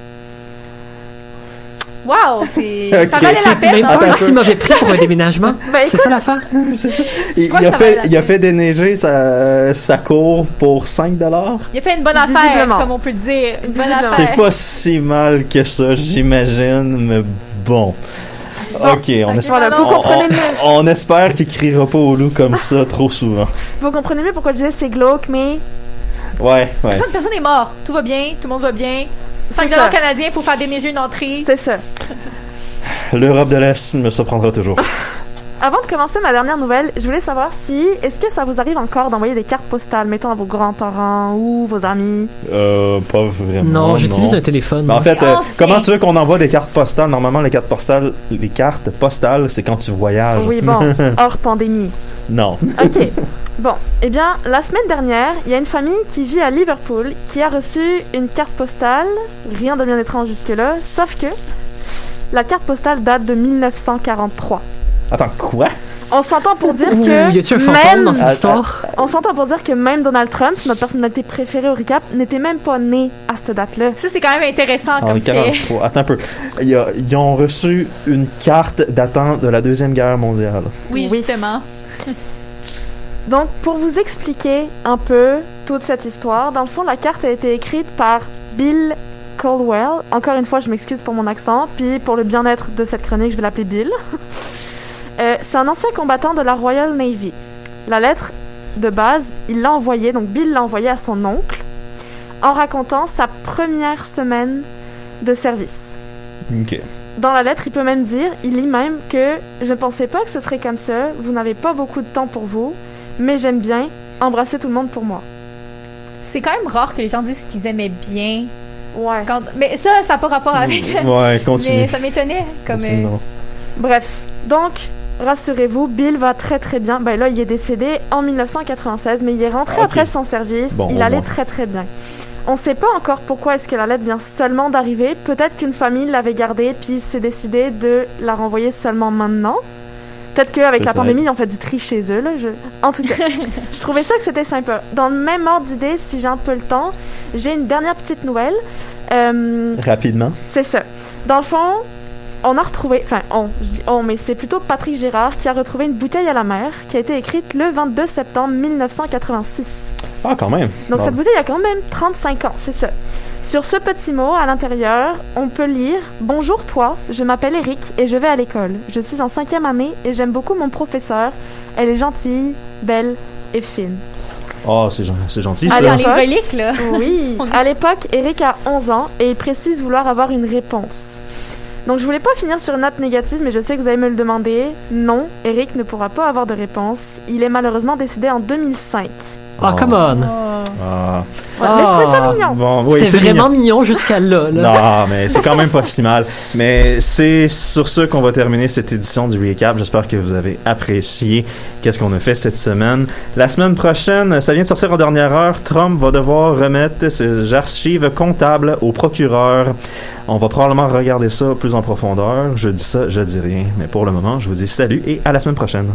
Wow, c'est. Ça valait la peine. même pas si mauvais prix pour un déménagement. Ben, C'est ça l'affaire. Il, il a fait, la il a fait déneiger sa, sa cour pour 5 dollars? Il a fait une bonne affaire, comme on peut le dire. Une bonne Visiblement. C'est affaire. pas si mal que ça, j'imagine, mais bon. Ok, on Ok, espère. Voilà, vous non. On, comprenez on- mieux. on espère qu'il criera pas au loup comme ça trop souvent. Vous comprenez mieux pourquoi je disais c'est glauque, mais Ouais, ouais. Personne, personne n'est mort. Tout va bien, tout le monde va bien. 5 C'est ça. canadiens pour faire déneiger une entrée. c'est ça. L'Europe de l'Est me surprendra toujours. Avant de commencer ma dernière nouvelle, je voulais savoir si, est-ce que ça vous arrive encore d'envoyer des cartes postales, mettons à vos grands-parents ou vos amis? Euh, pas vraiment. Non, j'utilise un téléphone. Ben, en fait, euh, Ancien. comment tu veux qu'on envoie des cartes postales? Normalement, les cartes postales, les cartes postales, c'est quand tu voyages. Oui, bon, hors pandémie. Non. Ok. Bon, eh bien, la semaine dernière, il y a une famille qui vit à Liverpool qui a reçu une carte postale. Rien de bien étrange jusque-là, sauf que la carte postale date de 1943. Attends, quoi? On s'entend pour dire que y a-tu un fantôme même, dans cette Ah, histoire? on s'entend pour dire que même Donald Trump, notre personnalité préférée au recap, n'était même pas né à cette date-là. Ça, c'est quand même intéressant En comme fait. 43. Attends un peu. Ils ont reçu une carte datant de la Deuxième Guerre mondiale. Oui, Oui. justement. Donc, pour vous expliquer un peu toute cette histoire, dans le fond, la carte a été écrite par Bill Colwell. Encore une fois, je m'excuse pour mon accent, puis pour le bien-être de cette chronique, je vais l'appeler Bill. Euh, c'est un ancien combattant de la Royal Navy. La lettre de base, il l'a envoyée, donc Bill l'a envoyée à son oncle, en racontant sa première semaine de service. Ok. Dans la lettre, il peut même dire, il lit même que je ne pensais pas que ce serait comme ça, vous n'avez pas beaucoup de temps pour vous, mais j'aime bien embrasser tout le monde pour moi. C'est quand même rare que les gens disent qu'ils aimaient bien. Ouais. Quand... Mais ça, ça n'a pas rapport avec. Ouais, continue. Mais ça m'étonnait. Comme, euh. Bref, donc, rassurez-vous, Bill va très très bien. Ben là, il est décédé en 1996, mais il est rentré Ok. après son service. Bon, il allait moins. très très bien. On sait pas encore pourquoi est-ce que la lettre vient seulement d'arriver. Peut-être qu'une famille l'avait gardée puis s'est décidé de la renvoyer seulement maintenant. Peut-être qu'avec la pandémie, ils ont fait du tri chez eux. Là. Je... En tout cas, je trouvais ça que c'était sympa. Dans le même ordre d'idée, si j'ai un peu le temps, j'ai une dernière petite nouvelle. Euh, Rapidement. c'est ça. Dans le fond, on a retrouvé, enfin on, je dis on, mais c'est plutôt Patrick Gérard qui a retrouvé une bouteille à la mer qui a été écrite le 22 septembre 1986. Ah, quand même. Donc Bon. cette bouteille a quand même 35 ans, c'est ça. Sur ce petit mot à l'intérieur, on peut lire Bonjour toi, je m'appelle Eric et je vais à l'école. Je suis en cinquième année et j'aime beaucoup mon professeur. Elle est gentille, belle et fine. Ah, c'est c'est gentil, Ah, ça. dans les l'époque- reliques, là. Oui. À l'époque, Eric a 11 ans et il précise vouloir avoir une réponse. Donc je voulais pas finir sur une note négative, mais je sais que vous allez me le demander. Non, Eric ne pourra pas avoir de réponse. Il est malheureusement décédé en 2005. Ah, come on. Ah. Ouais, Mais je trouvais ça Ah. mignon. Bon, oui, C'était c'est vraiment mignon. mignon jusqu'à là. là. Non, mais c'est quand même pas si mal. Mais c'est sur ce qu'on va terminer cette édition du recap. J'espère que vous avez apprécié qu'est-ce qu'on a fait cette semaine. La semaine prochaine, ça vient de sortir en dernière heure. Trump va devoir remettre ses archives comptables au procureur. On va probablement regarder ça plus en profondeur. Je dis ça, je dis rien. Mais pour le moment, je vous dis salut et à la semaine prochaine.